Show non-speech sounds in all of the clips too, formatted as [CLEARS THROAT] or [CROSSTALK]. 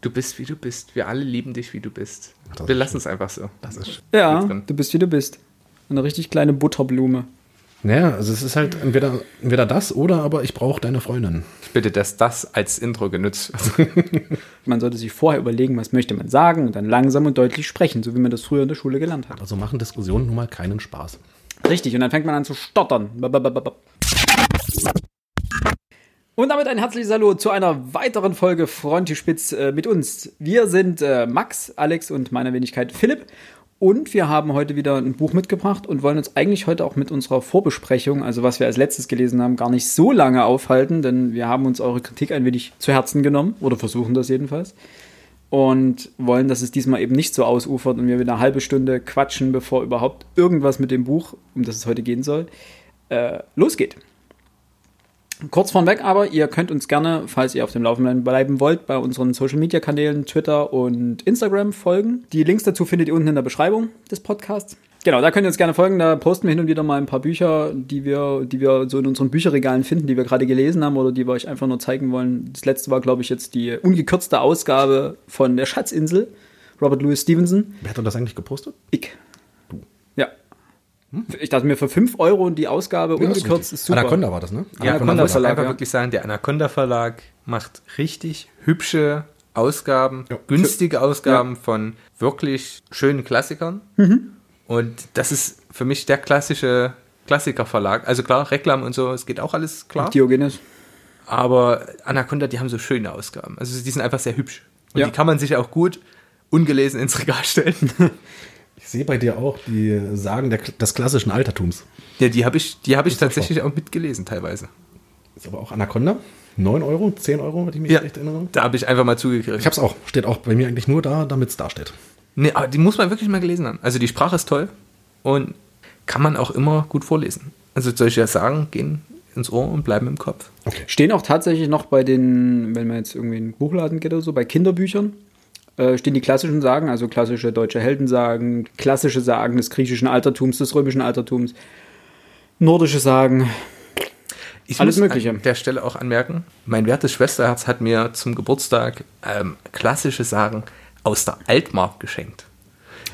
Du bist, wie du bist. Wir alle lieben dich, wie du bist. Das Wir lassen es einfach so. Das ist. Ja, drin. du bist wie du bist. Eine richtig kleine Butterblume. Naja, also es ist halt entweder, entweder das oder aber ich brauche deine Freundin. Ich bitte, dass das als Intro genutzt wird. [LAUGHS] Man sollte sich vorher überlegen, was möchte man sagen und dann langsam und deutlich sprechen, so wie man das früher in der Schule gelernt hat. Also machen Diskussionen nun mal keinen Spaß. Richtig, und dann fängt man an zu stottern. Und damit ein herzliches Hallo zu einer weiteren Folge Frontispitz äh, mit uns. Wir sind äh, Max, Alex und meine Wenigkeit Philipp. Und wir haben heute wieder ein Buch mitgebracht und wollen uns eigentlich heute auch mit unserer Vorbesprechung, also was wir als letztes gelesen haben, gar nicht so lange aufhalten, denn wir haben uns eure Kritik ein wenig zu Herzen genommen oder versuchen das jedenfalls. Und wollen, dass es diesmal eben nicht so ausufert und wir wieder eine halbe Stunde quatschen, bevor überhaupt irgendwas mit dem Buch, um das es heute gehen soll, äh, losgeht. Kurz vorweg aber, ihr könnt uns gerne, falls ihr auf dem Laufenden bleiben wollt, bei unseren Social Media Kanälen Twitter und Instagram folgen. Die Links dazu findet ihr unten in der Beschreibung des Podcasts. Genau, da könnt ihr uns gerne folgen. Da posten wir hin und wieder mal ein paar Bücher, die wir, die wir so in unseren Bücherregalen finden, die wir gerade gelesen haben oder die wir euch einfach nur zeigen wollen. Das letzte war, glaube ich, jetzt die ungekürzte Ausgabe von der Schatzinsel. Robert Louis Stevenson. Wer hat denn das eigentlich gepostet? Ich. Ja. Ich dachte mir, für 5 Euro die Ausgabe ungekürzt ist super. Anaconda war das, ne? Ja, Anaconda man muss Verlag, einfach ja. wirklich sagen, der Anaconda Verlag macht richtig hübsche Ausgaben, Ja. günstige Ausgaben von wirklich schönen Klassikern. Mhm. Und das ist für mich der klassische Klassikerverlag. Also klar, Reklam und so, es geht auch alles klar. Diogenes. Aber Anaconda, die haben so schöne Ausgaben. Also die sind einfach sehr hübsch. Und Ja. die kann man sich auch gut ungelesen ins Regal stellen. [LAUGHS] Ich sehe bei dir auch die Sagen der, des klassischen Altertums. ja, die habe ich, die hab ich tatsächlich auch mitgelesen teilweise. Ist aber auch Anaconda. 9 Euro, 10 Euro, wenn ich mich Ja, recht erinnere. da habe ich einfach mal zugegriffen. Ich hab's auch. Steht auch bei mir eigentlich nur da, damit es da steht. Nee, aber die muss man wirklich mal gelesen haben. Also die Sprache ist toll und kann man auch immer gut vorlesen. Also solche Sagen gehen ins Ohr und bleiben im Kopf. Okay. Stehen auch tatsächlich noch bei den, wenn man jetzt irgendwie in den Buchladen geht oder so, bei Kinderbüchern, stehen die klassischen Sagen, also klassische deutsche Heldensagen, klassische Sagen des griechischen Altertums, des römischen Altertums, nordische Sagen. Ich Alles muss Mögliche. an der Stelle auch anmerken, mein wertes Schwesterherz hat mir zum Geburtstag ähm, klassische Sagen aus der Altmark geschenkt.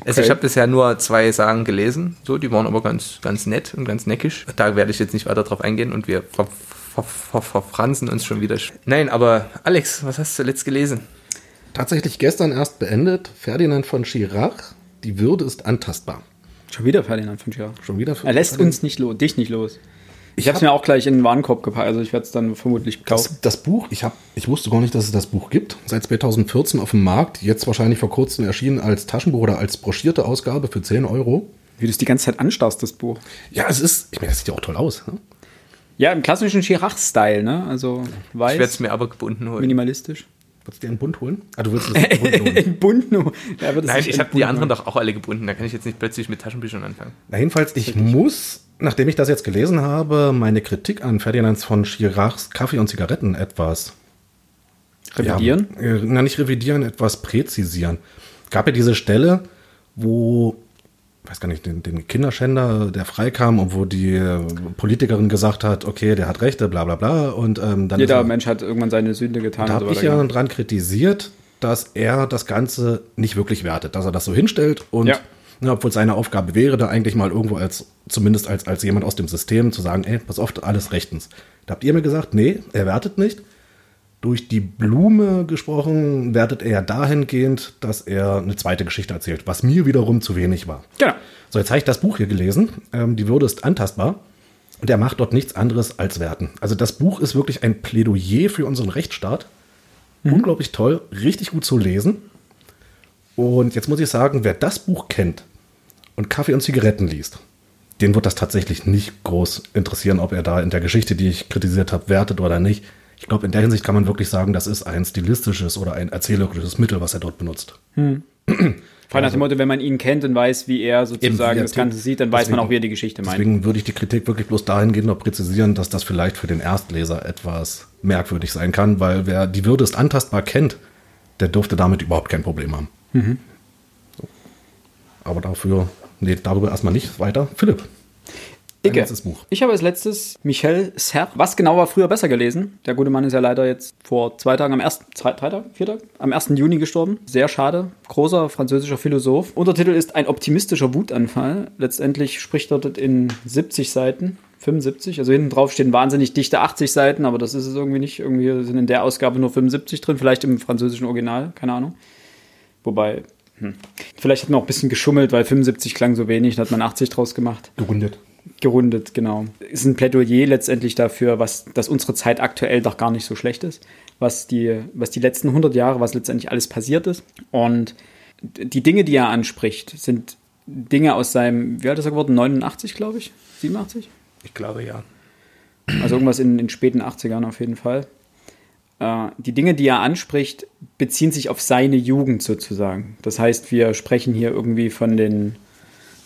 Also Okay. ich habe bisher nur zwei Sagen gelesen, so, die waren aber ganz, ganz nett und ganz neckisch. Da werde ich jetzt nicht weiter drauf eingehen und wir ver ver ver verfransen uns schon wieder. Nein, aber Alex, was hast du letzt gelesen? Tatsächlich gestern erst beendet. Ferdinand von Schirach. Die Würde ist antastbar. Schon wieder Ferdinand von Schirach. Schon wieder. Er lässt uns nicht los, dich nicht los. Ich habe es hab- mir auch gleich in den Warenkorb gepackt, also ich werde es dann vermutlich kaufen. Das, das Buch, ich, hab, ich wusste gar nicht, dass es das Buch gibt. Seit 2014 auf dem Markt. Jetzt wahrscheinlich vor kurzem erschienen als Taschenbuch oder als broschierte Ausgabe für 10 Euro. Wie du es die ganze Zeit anstarrst, das Buch. Ja, es ist, ich meine, das sieht ja auch toll aus. Ne? Ja, im klassischen Schirach-Style, ne? Also Ich werde es weiß, mir aber gebunden holen. minimalistisch. Wolltest du dir einen Bund holen? Ah, du willst [LAUGHS] es einen Bund holen. Entbunden. Ja, Nein, ich habe die anderen doch auch alle gebunden. Da kann ich jetzt nicht plötzlich mit Taschenbüchern anfangen. Na, jedenfalls, ich muss, nachdem ich das jetzt gelesen habe, meine Kritik an Ferdinand von Schirachs Kaffee und Zigaretten etwas Revidieren? Ja, äh, na, nicht revidieren, etwas präzisieren. Gab ja diese Stelle, wo, weiß gar nicht, den, den Kinderschänder, der freikam und wo die äh, Politikerin gesagt hat, okay, der hat Rechte, bla bla bla. Und ähm, dann Jeder er, Mensch hat irgendwann seine Sünde getan. da habe ich ja genau. dran kritisiert, dass er das Ganze nicht wirklich wertet, dass er das so hinstellt und Ja. ne, obwohl es seine Aufgabe wäre, da eigentlich mal irgendwo als, zumindest als, als jemand aus dem System zu sagen, ey, pass auf, alles rechtens. Da habt ihr mir gesagt, nee, er wertet nicht. Durch die Blume gesprochen, wertet er dahingehend, dass er eine zweite Geschichte erzählt, was mir wiederum zu wenig war. Genau. So, jetzt habe ich das Buch hier gelesen. Ähm, die Würde ist antastbar. Und er macht dort nichts anderes als werten. Also das Buch ist wirklich ein Plädoyer für unseren Rechtsstaat. Unglaublich toll, richtig gut zu lesen. Und jetzt muss ich sagen, wer das Buch kennt und Kaffee und Zigaretten liest, den wird das tatsächlich nicht groß interessieren, ob er da in der Geschichte, die ich kritisiert habe, wertet oder nicht. Ich glaube, in der Hinsicht kann man wirklich sagen, das ist ein stilistisches oder ein erzählerisches Mittel, was er dort benutzt. [CLEARS THROAT] Vor allem nach dem Motto, wenn man ihn kennt und weiß, wie er sozusagen Eben, das Ganze sieht, dann weiß man auch, wie er die Geschichte meint. Deswegen würde ich die Kritik wirklich bloß dahingehend noch präzisieren, dass das vielleicht für den Erstleser etwas merkwürdig sein kann, weil wer die Würde ist antastbar kennt, der dürfte damit überhaupt kein Problem haben. So. Aber dafür, nee, darüber erstmal nicht weiter. Philipp. Icke. letztes Buch? Ich habe als letztes Michel Serre. Was genau war früher besser gelesen? Der gute Mann ist ja leider jetzt vor zwei Tagen, am 1., zwei, drei Tagen, vier Tagen, am 1. Juni gestorben. Sehr schade. Großer französischer Philosoph. Untertitel ist Ein optimistischer Wutanfall. Letztendlich spricht er dort in 70 Seiten. 75, also hinten drauf stehen wahnsinnig dichte 80 Seiten, aber das ist es irgendwie nicht. Irgendwie sind in der Ausgabe nur 75 drin, vielleicht im französischen Original, keine Ahnung. Wobei, hm. vielleicht hat man auch ein bisschen geschummelt, weil 75 klang so wenig, da hat man 80 draus gemacht. Gerundet. Gerundet, genau. Ist ein Plädoyer letztendlich dafür, was, dass unsere Zeit aktuell doch gar nicht so schlecht ist, was die, was die letzten 100 Jahre, was letztendlich alles passiert ist. Und die Dinge, die er anspricht, sind Dinge aus seinem, wie alt ist er geworden? 89, glaube ich? 87? Ich glaube ja. Also irgendwas in den späten 80ern auf jeden Fall. Äh, die Dinge, die er anspricht, beziehen sich auf seine Jugend sozusagen. Das heißt, wir sprechen hier irgendwie von den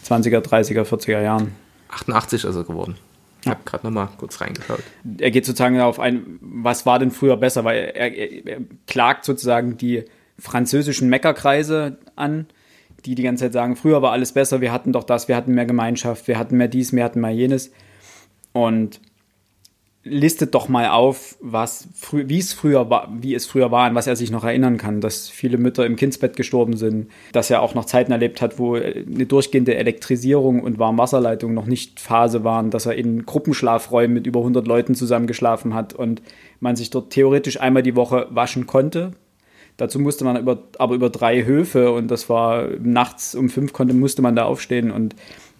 20er, 30er, 40er Jahren. 88 ist er geworden. Ich habe gerade noch mal kurz reingeschaut. Er geht sozusagen darauf ein, was war denn früher besser, weil er, er, er klagt sozusagen die französischen Meckerkreise an, die die ganze Zeit sagen, früher war alles besser, wir hatten doch das, wir hatten mehr Gemeinschaft, wir hatten mehr dies, wir hatten mehr jenes. Und listet doch mal auf, was wie es früher war, wie es früher war, an was er sich noch erinnern kann, dass viele Mütter im Kindsbett gestorben sind, dass er auch noch Zeiten erlebt hat, wo eine durchgehende Elektrisierung und Warmwasserleitung noch nicht Phase waren, dass er in Gruppenschlafräumen mit über 100 Leuten zusammengeschlafen hat und man sich dort theoretisch einmal die Woche waschen konnte. Dazu musste man über, aber über drei Höfe und das war nachts um fünf konnte, musste man da aufstehen und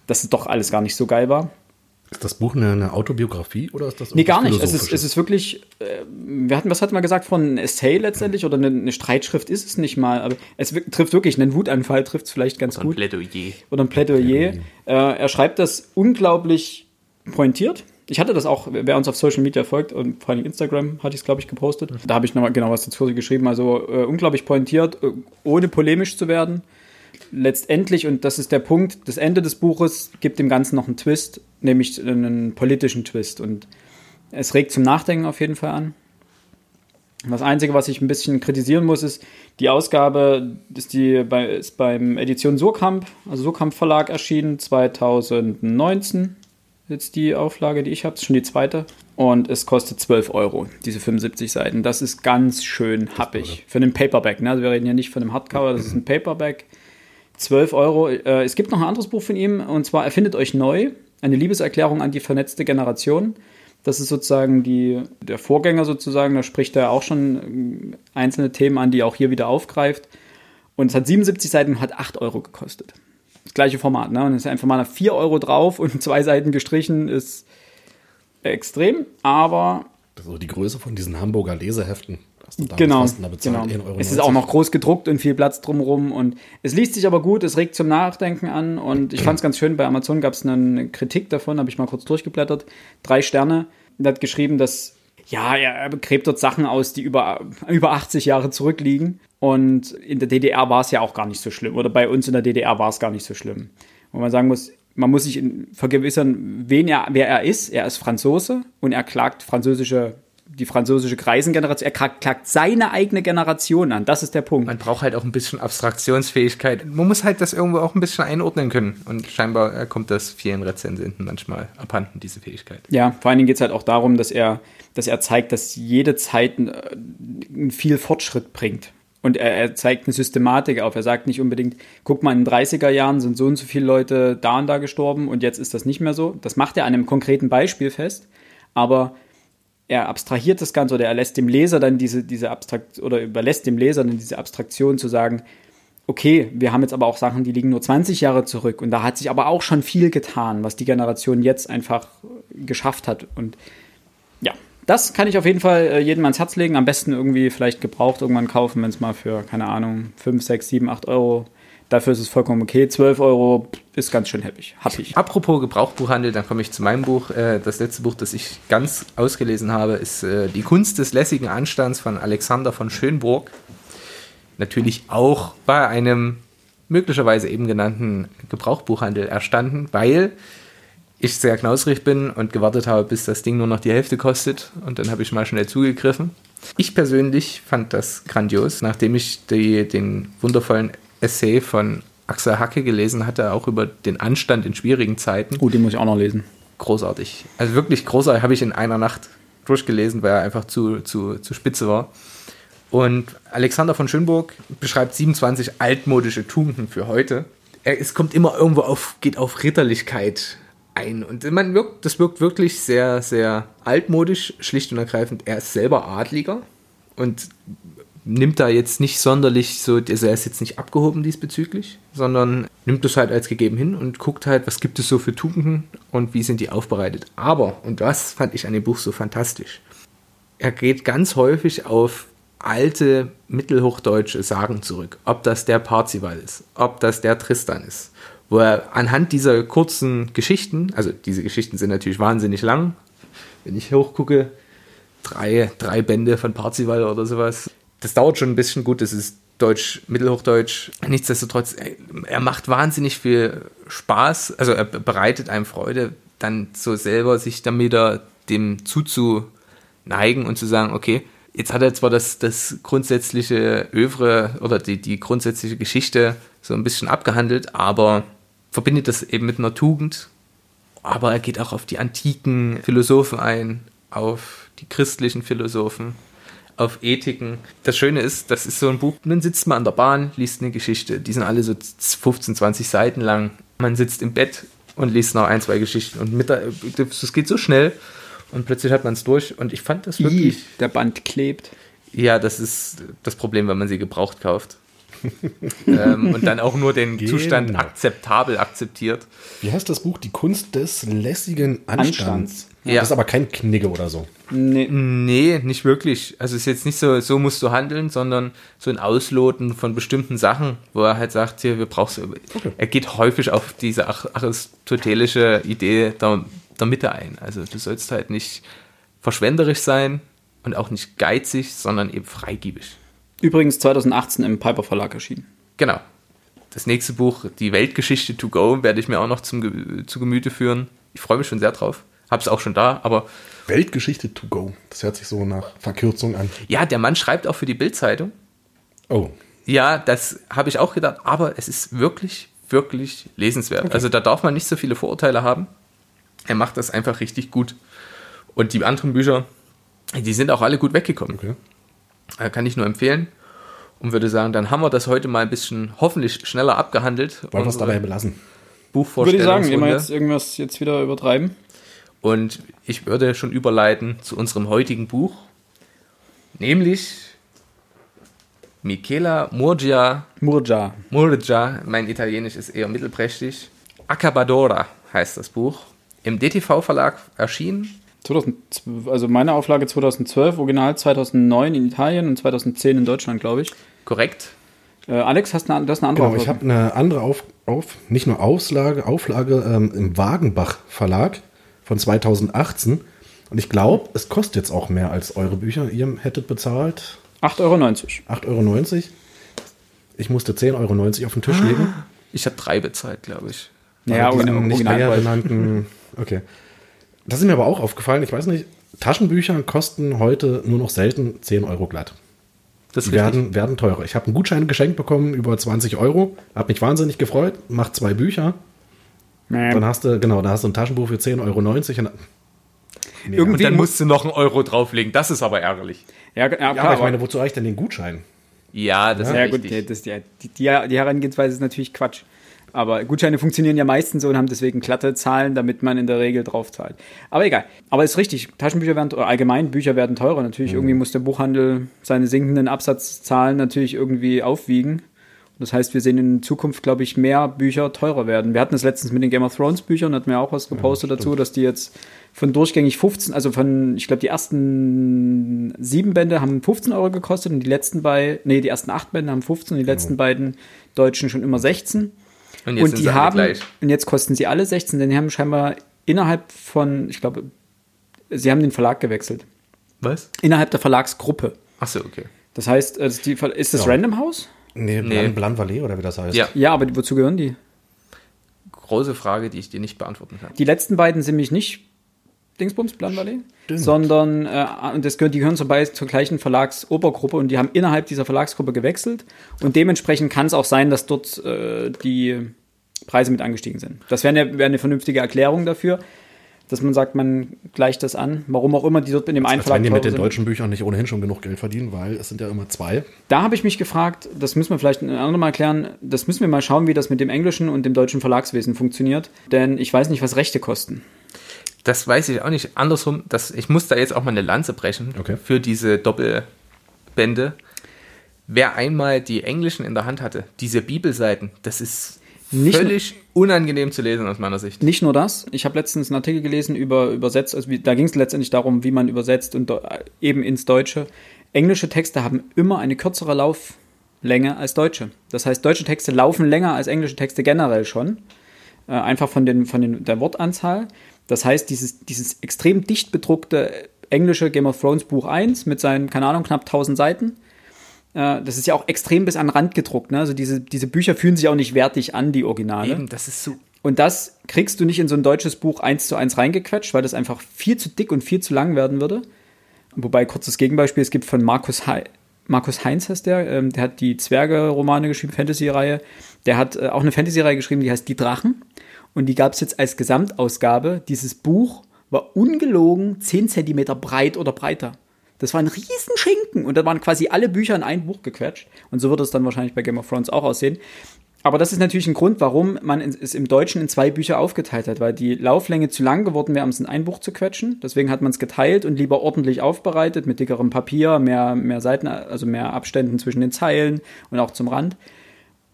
dass es doch alles gar nicht so geil war. Ist das Buch eine, eine Autobiografie oder ist das Nee, gar nicht. Es ist, es ist wirklich, äh, wir hatten, was hatten wir gesagt, von ein Essay letztendlich oder eine, eine Streitschrift ist es nicht mal, aber es trifft wirklich, einen Wutanfall trifft es vielleicht ganz ein gut. Plädoyer. Oder ein Plädoyer. Äh, er schreibt das unglaublich pointiert. Ich hatte das auch, wer uns auf Social Media folgt und vor allem Instagram hatte ich es, glaube ich, gepostet. Da habe ich nochmal genau was dazu geschrieben. Also äh, unglaublich pointiert, äh, ohne polemisch zu werden. Letztendlich, und das ist der Punkt, das Ende des Buches gibt dem Ganzen noch einen Twist, nämlich einen politischen Twist. Und es regt zum Nachdenken auf jeden Fall an. Das Einzige, was ich ein bisschen kritisieren muss, ist, die Ausgabe ist, die bei, ist beim Edition Surkamp, also Surkamp Verlag erschienen, 2019. Jetzt die Auflage, die ich habe, ist schon die zweite. Und es kostet 12 Euro, diese 75 Seiten. Das ist ganz schön happig. Für einen Paperback, ne? Also wir reden hier nicht von einem Hardcover, das ist ein Paperback. 12 Euro. Äh, es gibt noch ein anderes Buch von ihm, und zwar Erfindet euch neu. Eine Liebeserklärung an die vernetzte Generation. Das ist sozusagen die, der Vorgänger sozusagen. Da spricht er auch schon ähm, einzelne Themen an, die er auch hier wieder aufgreift. Und es hat 77 Seiten und hat 8 Euro gekostet. Das gleiche Format, ne? Und es ist einfach mal 4 Euro drauf und [LAUGHS] zwei Seiten gestrichen ist extrem, aber Das ist so die Größe von diesen Hamburger Leseheften. Hast damals genau, da bezahlt, genau. 1,90 Euro. Es ist auch noch groß gedruckt und viel Platz drumherum und es liest sich aber gut, es regt zum Nachdenken an und ich fand es ganz schön, bei Amazon gab es eine Kritik davon, habe ich mal kurz durchgeblättert, drei Sterne, und hat geschrieben, dass ja, er gräbt dort Sachen aus, die über, über 80 Jahre zurückliegen und in der DDR war es ja auch gar nicht so schlimm oder bei uns in der DDR war es gar nicht so schlimm. Wo man sagen muss, man muss sich vergewissern, wen er, wer er ist. Er ist Franzose und er klagt französische, die französische Kreisengeneration. Er klagt, seine eigene Generation an. Das ist der Punkt. Man braucht halt auch ein bisschen Abstraktionsfähigkeit. Man muss halt das irgendwo auch ein bisschen einordnen können. Und scheinbar äh, kommt das vielen Rezensenten manchmal abhanden, diese Fähigkeit. Ja, vor allen Dingen geht es halt auch darum, dass er, dass er zeigt, dass jede Zeit äh, viel Fortschritt bringt. Und er, er zeigt eine Systematik auf. Er sagt nicht unbedingt, guck mal, in den 30er Jahren sind so und so viele Leute da und da gestorben und jetzt ist das nicht mehr so. Das macht er an einem konkreten Beispiel fest, aber er abstrahiert das Ganze oder er lässt dem Leser dann diese, diese Abstrakt oder überlässt dem Leser dann diese Abstraktion zu sagen, okay, wir haben jetzt aber auch Sachen, die liegen nur 20 Jahre zurück und da hat sich aber auch schon viel getan, was die Generation jetzt einfach geschafft hat und ja, das kann ich auf jeden Fall äh, jedem ans Herz legen. Am besten irgendwie vielleicht gebraucht irgendwann kaufen, wenn es mal für, keine Ahnung, 5, 6, 7, 8 Euro. Dafür ist es vollkommen okay. 12 Euro ist ganz schön happig. Happig. Apropos Gebrauchbuchhandel, dann komme ich zu meinem Buch. Äh, Das letzte Buch, das ich ganz ausgelesen habe, ist äh, Die Kunst des lässigen Anstands von Alexander von Schönburg. Natürlich auch bei einem möglicherweise eben genannten Gebrauchbuchhandel erstanden, weil ich sehr knausrig bin und gewartet habe, bis das Ding nur noch die Hälfte kostet. Und dann habe ich mal schnell zugegriffen. Ich persönlich fand das grandios, nachdem ich die, den wundervollen Essay von Axel Hacke gelesen hatte, auch über den Anstand in schwierigen Zeiten. Gut, den muss ich auch noch lesen. großartig. Also wirklich großartig, habe ich in einer Nacht durchgelesen, weil er einfach zu, zu, zu spitze war. Und Alexander von Schönburg beschreibt 27 altmodische Tugenden für heute. Er, es kommt immer irgendwo auf, geht auf Ritterlichkeit ein. Und man wirkt, das wirkt wirklich sehr, sehr altmodisch, schlicht und ergreifend. Er ist selber Adliger und nimmt da jetzt nicht sonderlich so, also er ist jetzt nicht abgehoben diesbezüglich, sondern nimmt das halt als gegeben hin und guckt halt, was gibt es so für Tugenden und wie sind die aufbereitet. Aber, und das fand ich an dem Buch so fantastisch, er geht ganz häufig auf alte mittelhochdeutsche Sagen zurück. Ob das der Parzival ist, ob das der Tristan ist. Wo er anhand dieser kurzen Geschichten, also diese Geschichten sind natürlich wahnsinnig lang, wenn ich hochgucke, drei, drei Bände von Parzival oder sowas. Das dauert schon ein bisschen gut, das ist Deutsch, Mittelhochdeutsch. Nichtsdestotrotz, er macht wahnsinnig viel Spaß, also er bereitet einem Freude, dann so selber sich dann wieder dem zuzuneigen und zu sagen, okay, Jetzt hat er zwar das, das grundsätzliche Övre oder die, die grundsätzliche Geschichte so ein bisschen abgehandelt, aber verbindet das eben mit einer Tugend. Aber er geht auch auf die antiken Philosophen ein, auf die christlichen Philosophen, auf Ethiken. Das Schöne ist, das ist so ein Buch, dann sitzt man an der Bahn, liest eine Geschichte. Die sind alle so 15, 20 Seiten lang. Man sitzt im Bett und liest noch ein, zwei Geschichten. Und mit der, das geht so schnell und plötzlich hat man es durch und ich fand das wirklich. I, der Band klebt. Ja, das ist das Problem, wenn man sie gebraucht kauft. [LAUGHS] ähm, und dann auch nur den genau. Zustand akzeptabel akzeptiert. Wie heißt das Buch? Die Kunst des lässigen Anstands. Anstands. Ja. Das ist aber kein Knigge oder so. Nee. nee, nicht wirklich. Also es ist jetzt nicht so, so musst du handeln, sondern so ein Ausloten von bestimmten Sachen, wo er halt sagt, hier, wir brauchen okay. Er geht häufig auf diese aristotelische Idee der der Mitte ein. Also du sollst halt nicht verschwenderisch sein und auch nicht geizig, sondern eben freigiebig. Übrigens 2018 im Piper Verlag erschienen. Genau. Das nächste Buch, Die Weltgeschichte to go, werde ich mir auch noch zum, zu Gemüte führen. Ich freue mich schon sehr drauf. Hab's auch schon da, aber. Weltgeschichte to go. Das hört sich so nach Verkürzung an. Ja, der Mann schreibt auch für die Bildzeitung. Oh. Ja, das habe ich auch gedacht, aber es ist wirklich, wirklich lesenswert. Okay. Also da darf man nicht so viele Vorurteile haben. Er macht das einfach richtig gut. Und die anderen Bücher, die sind auch alle gut weggekommen. Okay. Äh, kann ich nur empfehlen. Und würde sagen, dann haben wir das heute mal ein bisschen hoffentlich schneller abgehandelt. Wollen wir es dabei belassen? Buchvorstellung. Würde ich sagen, immer jetzt irgendwas jetzt wieder übertreiben. Und ich würde schon überleiten zu unserem heutigen Buch, nämlich Michela Murgia. Murgia. Murgia, mein Italienisch ist eher mittelprächtig. Accabadora heißt das Buch im DTV-Verlag erschienen. 2012, also meine Auflage 2012, Original 2009 in Italien und 2010 in Deutschland, glaube ich. Korrekt. Äh, Alex, hast eine, das eine andere genau, Auflage? Ich habe eine andere auf, auf, nicht nur Auslage, Auflage ähm, im Wagenbach Verlag von 2018. Und ich glaube, es kostet jetzt auch mehr als eure Bücher. Ihr hättet bezahlt 8,90 Euro. 8,90 Euro. Ich musste 10,90 Euro auf den Tisch legen. Ich habe drei bezahlt, glaube ich. Ja, und nicht mehr genannten Okay. Das ist mir aber auch aufgefallen. Ich weiß nicht, Taschenbücher kosten heute nur noch selten 10 Euro glatt. Das werden, werden teurer. Ich habe einen Gutschein geschenkt bekommen über 20 Euro. Habe mich wahnsinnig gefreut. Mach zwei Bücher. Nee. Dann hast du, genau, da hast du ein Taschenbuch für 10,90 Euro. Nee, Irgendwie und dann musst du noch einen Euro drauflegen. Das ist aber ärgerlich. Ja, ja, klar, ja aber ich meine, wozu reicht denn den Gutschein? Ja, das ja, ist ja, gut, das, die, die, die Herangehensweise ist natürlich Quatsch. Aber Gutscheine funktionieren ja meistens so und haben deswegen glatte Zahlen, damit man in der Regel drauf zahlt. Aber egal. Aber ist richtig. Taschenbücher werden, oder allgemein Bücher werden teurer. Natürlich, mhm. irgendwie muss der Buchhandel seine sinkenden Absatzzahlen natürlich irgendwie aufwiegen. Das heißt, wir sehen in Zukunft, glaube ich, mehr Bücher teurer werden. Wir hatten das letztens mit den Game of Thrones Büchern, hatten wir auch was gepostet ja, dazu, dass die jetzt von durchgängig 15, also von, ich glaube, die ersten sieben Bände haben 15 Euro gekostet und die letzten beiden, nee, die ersten acht Bände haben 15 und die letzten ja. beiden Deutschen schon immer 16. Und, jetzt und die haben, gleich. und jetzt kosten sie alle 16, denn die haben scheinbar innerhalb von, ich glaube, sie haben den Verlag gewechselt. Was? Innerhalb der Verlagsgruppe. Ach so, okay. Das heißt, also ist das ja. Random House? Nee, nee. Blan Valley oder wie das heißt. Ja. ja, aber wozu gehören die? Große Frage, die ich dir nicht beantworten kann. Die letzten beiden sind mich nicht Dingsbums, Plan Valley, sondern äh, und das gehört, die gehören zur, zur gleichen Verlagsobergruppe und die haben innerhalb dieser Verlagsgruppe gewechselt und dementsprechend kann es auch sein, dass dort äh, die Preise mit angestiegen sind. Das wäre eine, wär eine vernünftige Erklärung dafür. Dass man sagt, man gleicht das an. Warum auch immer die dort in dem einen wenn die mit den sind. deutschen Büchern nicht ohnehin schon genug Geld verdienen, weil es sind ja immer zwei. Da habe ich mich gefragt, das müssen wir vielleicht ein andermal erklären, das müssen wir mal schauen, wie das mit dem englischen und dem deutschen Verlagswesen funktioniert. Denn ich weiß nicht, was Rechte kosten. Das weiß ich auch nicht. Andersrum, dass ich muss da jetzt auch mal eine Lanze brechen Okay. für diese Doppelbände. Wer einmal die englischen in der Hand hatte, diese Bibelseiten, das ist Nicht völlig unangenehm zu lesen aus meiner Sicht. Nicht nur das, ich habe letztens einen Artikel gelesen über übersetzt, also wie, da ging es letztendlich darum, wie man übersetzt und do- eben ins Deutsche. Englische Texte haben immer eine kürzere Lauflänge als deutsche. Das heißt, deutsche Texte laufen länger als englische Texte generell schon. Äh, einfach von, den, von den, der Wortanzahl. Das heißt, dieses, dieses extrem dicht bedruckte englische Game of Thrones Buch 1 mit seinen, keine Ahnung, knapp 1000 Seiten. Äh, das ist ja auch extrem bis an den Rand gedruckt. Ne? Also diese, diese Bücher fühlen sich auch nicht wertig an, die Originale. Eben, das ist so. Und das kriegst du nicht in so ein deutsches Buch eins zu eins reingequetscht, weil das einfach viel zu dick und viel zu lang werden würde. Wobei, kurzes Gegenbeispiel, es gibt von Markus, Hei Markus Heinz heißt der, ähm, der hat die Zwerge-Romane geschrieben, Fantasy-Reihe. Der hat äh, auch eine Fantasy-Reihe geschrieben, die heißt Die Drachen. Und die gab es jetzt als Gesamtausgabe. Dieses Buch war ungelogen 10 Zentimeter breit oder breiter. Das war ein riesen Schinken und da waren quasi alle Bücher in ein Buch gequetscht. Und so wird es dann wahrscheinlich bei Game of Thrones auch aussehen. Aber das ist natürlich ein Grund, warum man es im Deutschen in zwei Bücher aufgeteilt hat, weil die Lauflänge zu lang geworden wäre, um es in ein Buch zu quetschen. Deswegen hat man es geteilt und lieber ordentlich aufbereitet mit dickerem Papier, mehr, mehr Seiten, also mehr Abständen zwischen den Zeilen und auch zum Rand.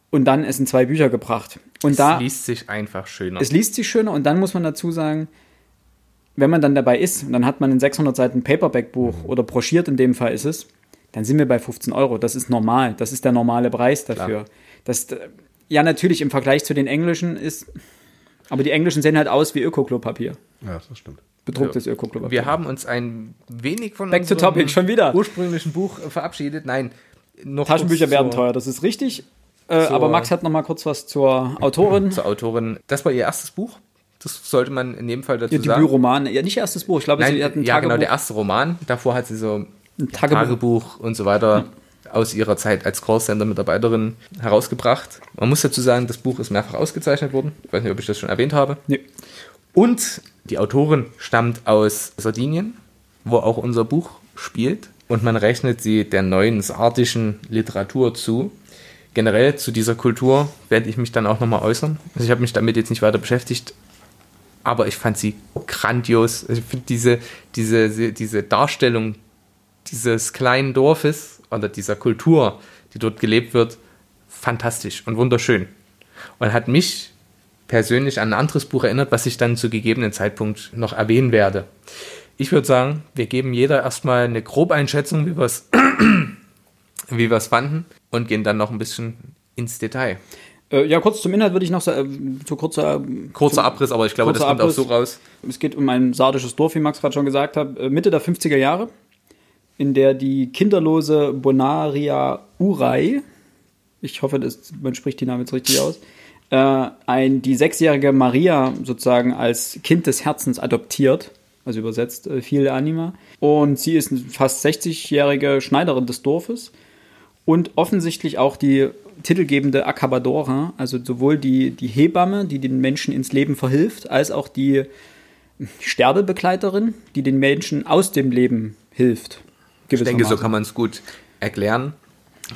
Und dann es in zwei Bücher gebracht. Und da es liest sich einfach schöner. es liest sich schöner und dann muss man dazu sagen, wenn man dann dabei ist und dann hat man ein 600 Seiten Paperback-Buch oder broschiert in dem Fall ist es, dann sind wir bei 15 Euro. Das ist normal. Das ist der normale Preis dafür. Das, äh, ja, natürlich im Vergleich zu den englischen ist, aber die englischen sehen halt aus wie Öko-Klopapier. Ja, das stimmt. Bedrucktes Öko-Klopapier. Wir haben uns ein wenig von Back to topic, schon wieder. ursprünglichen Buch äh, verabschiedet. Nein, noch Taschenbücher werden teuer, das ist richtig. Äh, aber Max hat noch mal kurz was zur [CLEARS THROAT] Autorin. Zur Autorin. Das war ihr erstes Buch. Das sollte man in dem Fall dazu Ihr sagen. Debütroman. Ja, nicht erstes Buch. Ich glaube, Nein, sie hat ein ja, genau, der erste Roman. Davor hat sie so ein Tagebuch. Tagebuch und so weiter aus ihrer Zeit als Callcenter-Mitarbeiterin herausgebracht. Man muss dazu sagen, das Buch ist mehrfach ausgezeichnet worden. Ich weiß nicht, ob ich das schon erwähnt habe. Nee. Und die Autorin stammt aus Sardinien, wo auch unser Buch spielt. Und man rechnet sie der neuen sardischen Literatur zu. Generell zu dieser Kultur werde ich mich dann auch nochmal äußern. Also ich habe mich damit jetzt nicht weiter beschäftigt, aber ich fand sie grandios. Ich finde diese, diese, diese Darstellung dieses kleinen Dorfes oder dieser Kultur, die dort gelebt wird, fantastisch und wunderschön. Und hat mich persönlich an ein anderes Buch erinnert, was ich dann zu gegebenen Zeitpunkt noch erwähnen werde. Ich würde sagen, wir geben jeder erstmal eine Grobeinschätzung, wie wir es [CLEARS THROAT] fanden und gehen dann noch ein bisschen ins Detail. Äh, ja, kurz zum Inhalt würde ich noch sagen, äh, zu kurzer Kurzer Abriss, aber ich glaube, das kommt auch Abriss. so raus. Es geht um ein sardisches Dorf, wie Max gerade schon gesagt hat, äh, Mitte der 50er Jahre, in der die kinderlose Bonaria Urai, ich hoffe, das, man spricht die Namen jetzt richtig aus, äh, ein, die sechsjährige Maria sozusagen als Kind des Herzens adoptiert, also übersetzt äh, viel Anima. Und sie ist eine fast 60-jährige Schneiderin des Dorfes und offensichtlich auch die titelgebende Acabadora, also sowohl die, die Hebamme, die den Menschen ins Leben verhilft, als auch die Sterbebegleiterin, die den Menschen aus dem Leben hilft. Ich denke, so kann man es gut erklären.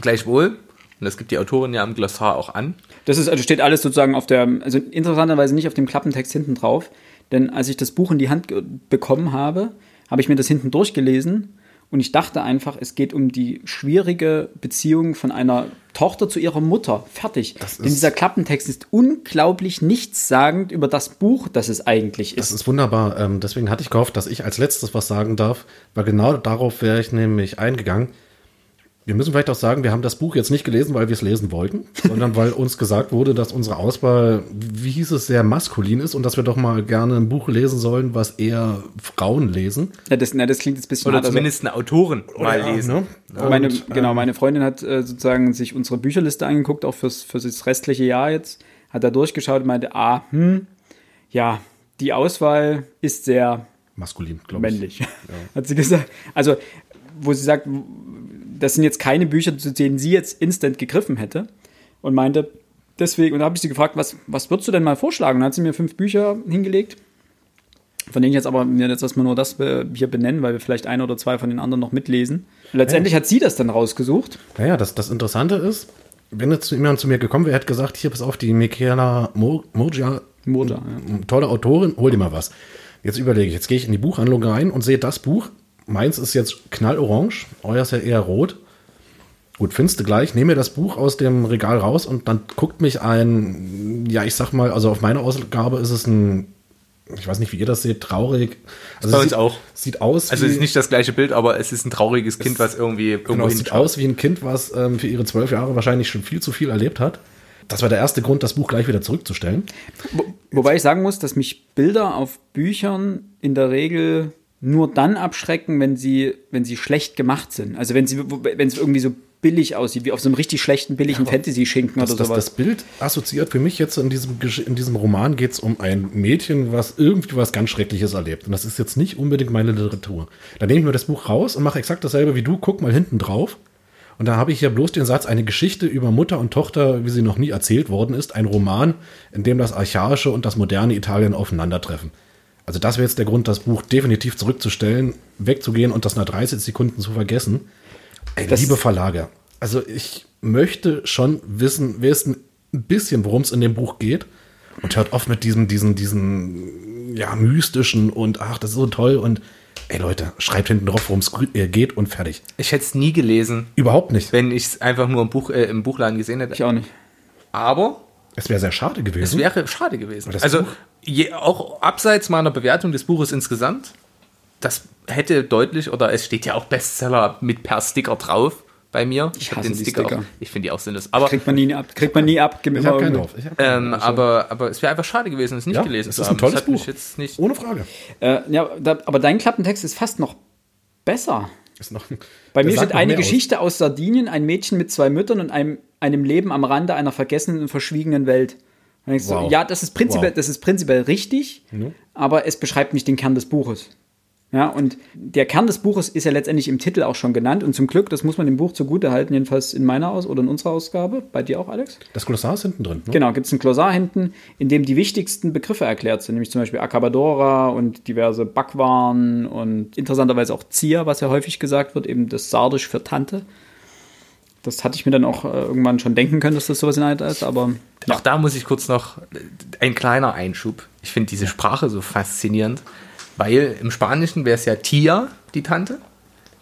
Gleichwohl, und das gibt die Autorin ja im Glossar auch an, Das ist, also steht alles sozusagen auf der, also interessanterweise nicht auf dem Klappentext hinten drauf, denn als ich das Buch in die Hand bekommen habe, habe ich mir das hinten durchgelesen und ich dachte einfach, es geht um die schwierige Beziehung von einer Tochter zu ihrer Mutter. Fertig. Denn dieser Klappentext ist unglaublich nichtssagend über das Buch, das es eigentlich Das ist. ist wunderbar. Ähm, deswegen hatte ich gehofft, dass ich als letztes was sagen darf, weil genau darauf wäre ich nämlich eingegangen. Wir müssen vielleicht auch sagen, wir haben das Buch jetzt nicht gelesen, weil wir es lesen wollten, [LAUGHS] sondern weil uns gesagt wurde, dass unsere Auswahl, wie hieß es, sehr maskulin ist und dass wir doch mal gerne ein Buch lesen sollen, was eher Frauen lesen. Ja, das, na, das klingt jetzt ein bisschen oder hart, also- zumindest eine Autorin mal Ja, lesen. ne? meine, Und, genau, meine Freundin hat äh, sozusagen sich unsere Bücherliste angeguckt, auch fürs, für das restliche Jahr jetzt, hat da durchgeschaut und meinte, ah, hm, ja, die Auswahl ist sehr Maskulin, glaube ich. männlich, [LAUGHS] hat sie gesagt. Also, wo sie sagt, das sind jetzt keine Bücher, zu denen sie jetzt instant gegriffen hätte und meinte, deswegen, und da habe ich sie gefragt, was, was würdest du denn mal vorschlagen? Und dann hat sie mir fünf Bücher hingelegt, von denen ich jetzt aber mir jetzt erstmal nur das äh, hier benennen, weil wir vielleicht ein oder zwei von den anderen noch mitlesen. Letztendlich hat sie das dann rausgesucht. Naja, das, das Interessante ist, wenn jetzt jemand zu mir gekommen wäre, hätte gesagt, hier, pass auf, die Michaela Mo- Moja, Moja, tolle Autorin, hol dir mal was. Jetzt überlege ich, jetzt gehe ich in die Buchhandlung rein und sehe das Buch. Meins ist jetzt knallorange, euer ist ja eher rot. Gut, findest du gleich, nehme mir das Buch aus dem Regal raus und dann guckt mich ein, ja, ich sag mal, also auf meiner Ausgabe ist es ein, ich weiß nicht, wie ihr das seht, traurig. Also Bei uns sieht, auch. Sieht aus Also es ist nicht das gleiche Bild, aber es ist ein trauriges Kind, was irgendwie irgendwo Genau, es sieht aus wie ein Kind, was ähm, für ihre zwölf Jahre wahrscheinlich schon viel zu viel erlebt hat. Das war der erste Grund, das Buch gleich wieder zurückzustellen. Wo, wobei ich sagen muss, dass mich Bilder auf Büchern in der Regel nur dann abschrecken, wenn sie, wenn sie schlecht gemacht sind. Also wenn sie, wenn es irgendwie so billig aussieht, wie auf so einem richtig schlechten, billigen Fantasy-Schinken Das, oder sowas. das Bild assoziiert für mich jetzt in diesem, in diesem Roman geht es um ein Mädchen, was irgendwie was ganz Schreckliches erlebt. Und das ist jetzt nicht unbedingt meine Literatur. Dann nehme ich mir das Buch raus und mache exakt dasselbe wie du. Guck mal hinten drauf. Und da habe ich ja bloß den Satz, eine Geschichte über Mutter und Tochter, wie sie noch nie erzählt worden ist. Ein Roman, in dem das archaische und das moderne Italien aufeinandertreffen. Also das wäre jetzt der Grund, das Buch definitiv zurückzustellen, wegzugehen und das nach 30 Sekunden zu vergessen. Ey, Das- liebe Verlage, also ich möchte schon wissen, wer ist ein bisschen, worum es in dem Buch geht. Und hört oft mit diesem, diesen, diesen, ja, mystischen und ach, das ist so toll und ey Leute, schreibt hinten drauf, worum es geht und fertig. Ich hätte es nie gelesen, Überhaupt nicht. wenn ich es einfach nur im, Buch, äh, im Buchladen gesehen hätte. Ich auch nicht. Aber Es wäre sehr schade es gewesen. wäre schade gewesen. Also Buch- je, auch abseits meiner Bewertung des Buches insgesamt, das hätte deutlich, oder es steht ja auch Bestseller mit per Sticker drauf bei mir. Ich hab hasse den Sticker. Sticker. Auch, ich finde die auch sinnlos. Aber, Kriegt man nie ab. Kriegt man nie ab. Gibt ich habe keinen drauf. Ich hab keinen ähm, drauf. aber, aber es wäre einfach schade gewesen, es nicht ja, gelesen es zu ist haben. ein tolles das hat mich Buch. jetzt nicht. Ohne Frage. Äh, ja, da, aber dein Klappentext ist fast noch besser. Ist noch, Bei mir steht eine mehr aus. Geschichte aus Sardinien, ein Mädchen mit zwei Müttern und einem, einem Leben am Rande einer vergessenen und verschwiegenen Welt. Ich so, Wow. ja, das ist, prinzipiell, Wow. das ist prinzipiell richtig, aber es beschreibt nicht den Kern des Buches. Ja, und der Kern des Buches ist ja letztendlich im Titel auch schon genannt und zum Glück, das muss man dem Buch zugutehalten, jedenfalls in meiner Aus- oder in unserer Ausgabe, bei dir auch, Alex? Das Glossar ist hinten drin. Ne? Genau, gibt es ein Glossar hinten, in dem die wichtigsten Begriffe erklärt sind, nämlich zum Beispiel Acabadora und diverse Backwaren und interessanterweise auch Zia, was ja häufig gesagt wird, eben das Sardisch für Tante. Das hatte ich mir dann auch äh, irgendwann schon denken können, dass das sowas in der Art ist, aber Auch da muss ich kurz noch äh, ein kleiner Einschub. Ich finde diese Sprache so faszinierend, weil im Spanischen wäre es ja Tia, die Tante.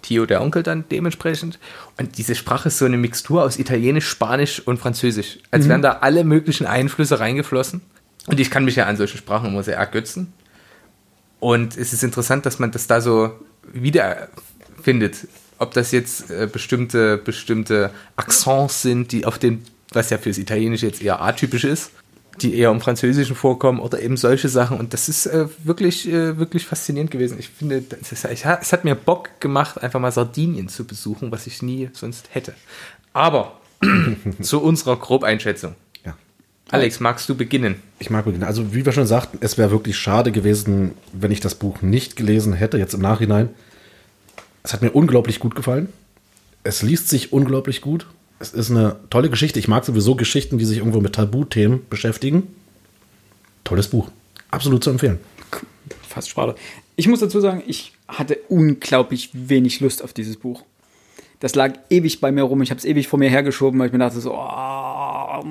Tio, der Onkel dann dementsprechend. Und diese Sprache ist so eine Mixtur aus Italienisch, Spanisch und Französisch. Als wären da alle möglichen Einflüsse reingeflossen. Und ich kann mich ja an solche Sprachen immer sehr ergötzen. Und es ist interessant, dass man das da so wiederfindet. Ob das jetzt äh, bestimmte, bestimmte Accents sind, die auf den, was ja fürs Italienische jetzt eher atypisch ist, die eher im Französischen vorkommen oder eben solche Sachen. Und das ist äh, wirklich, äh, wirklich faszinierend gewesen. Ich finde, ist, ich, es hat mir Bock gemacht, einfach mal Sardinien zu besuchen, was ich nie sonst hätte. Aber [CLEARS THROAT] zu unserer Grobeinschätzung. Ja. Alex, magst du beginnen? Ich mag beginnen. Also, wie wir schon sagten, es wäre wirklich schade gewesen, wenn ich das Buch nicht gelesen hätte, jetzt im Nachhinein. Es hat mir unglaublich gut gefallen. Es liest sich unglaublich gut. Es ist eine tolle Geschichte. Ich mag sowieso Geschichten, die sich irgendwo mit Tabuthemen beschäftigen. Tolles Buch. Absolut zu empfehlen. fast schade. Ich muss dazu sagen, ich hatte unglaublich wenig Lust auf dieses Buch. Das lag ewig bei mir rum. Ich habe es ewig vor mir hergeschoben, weil ich mir dachte so, oh,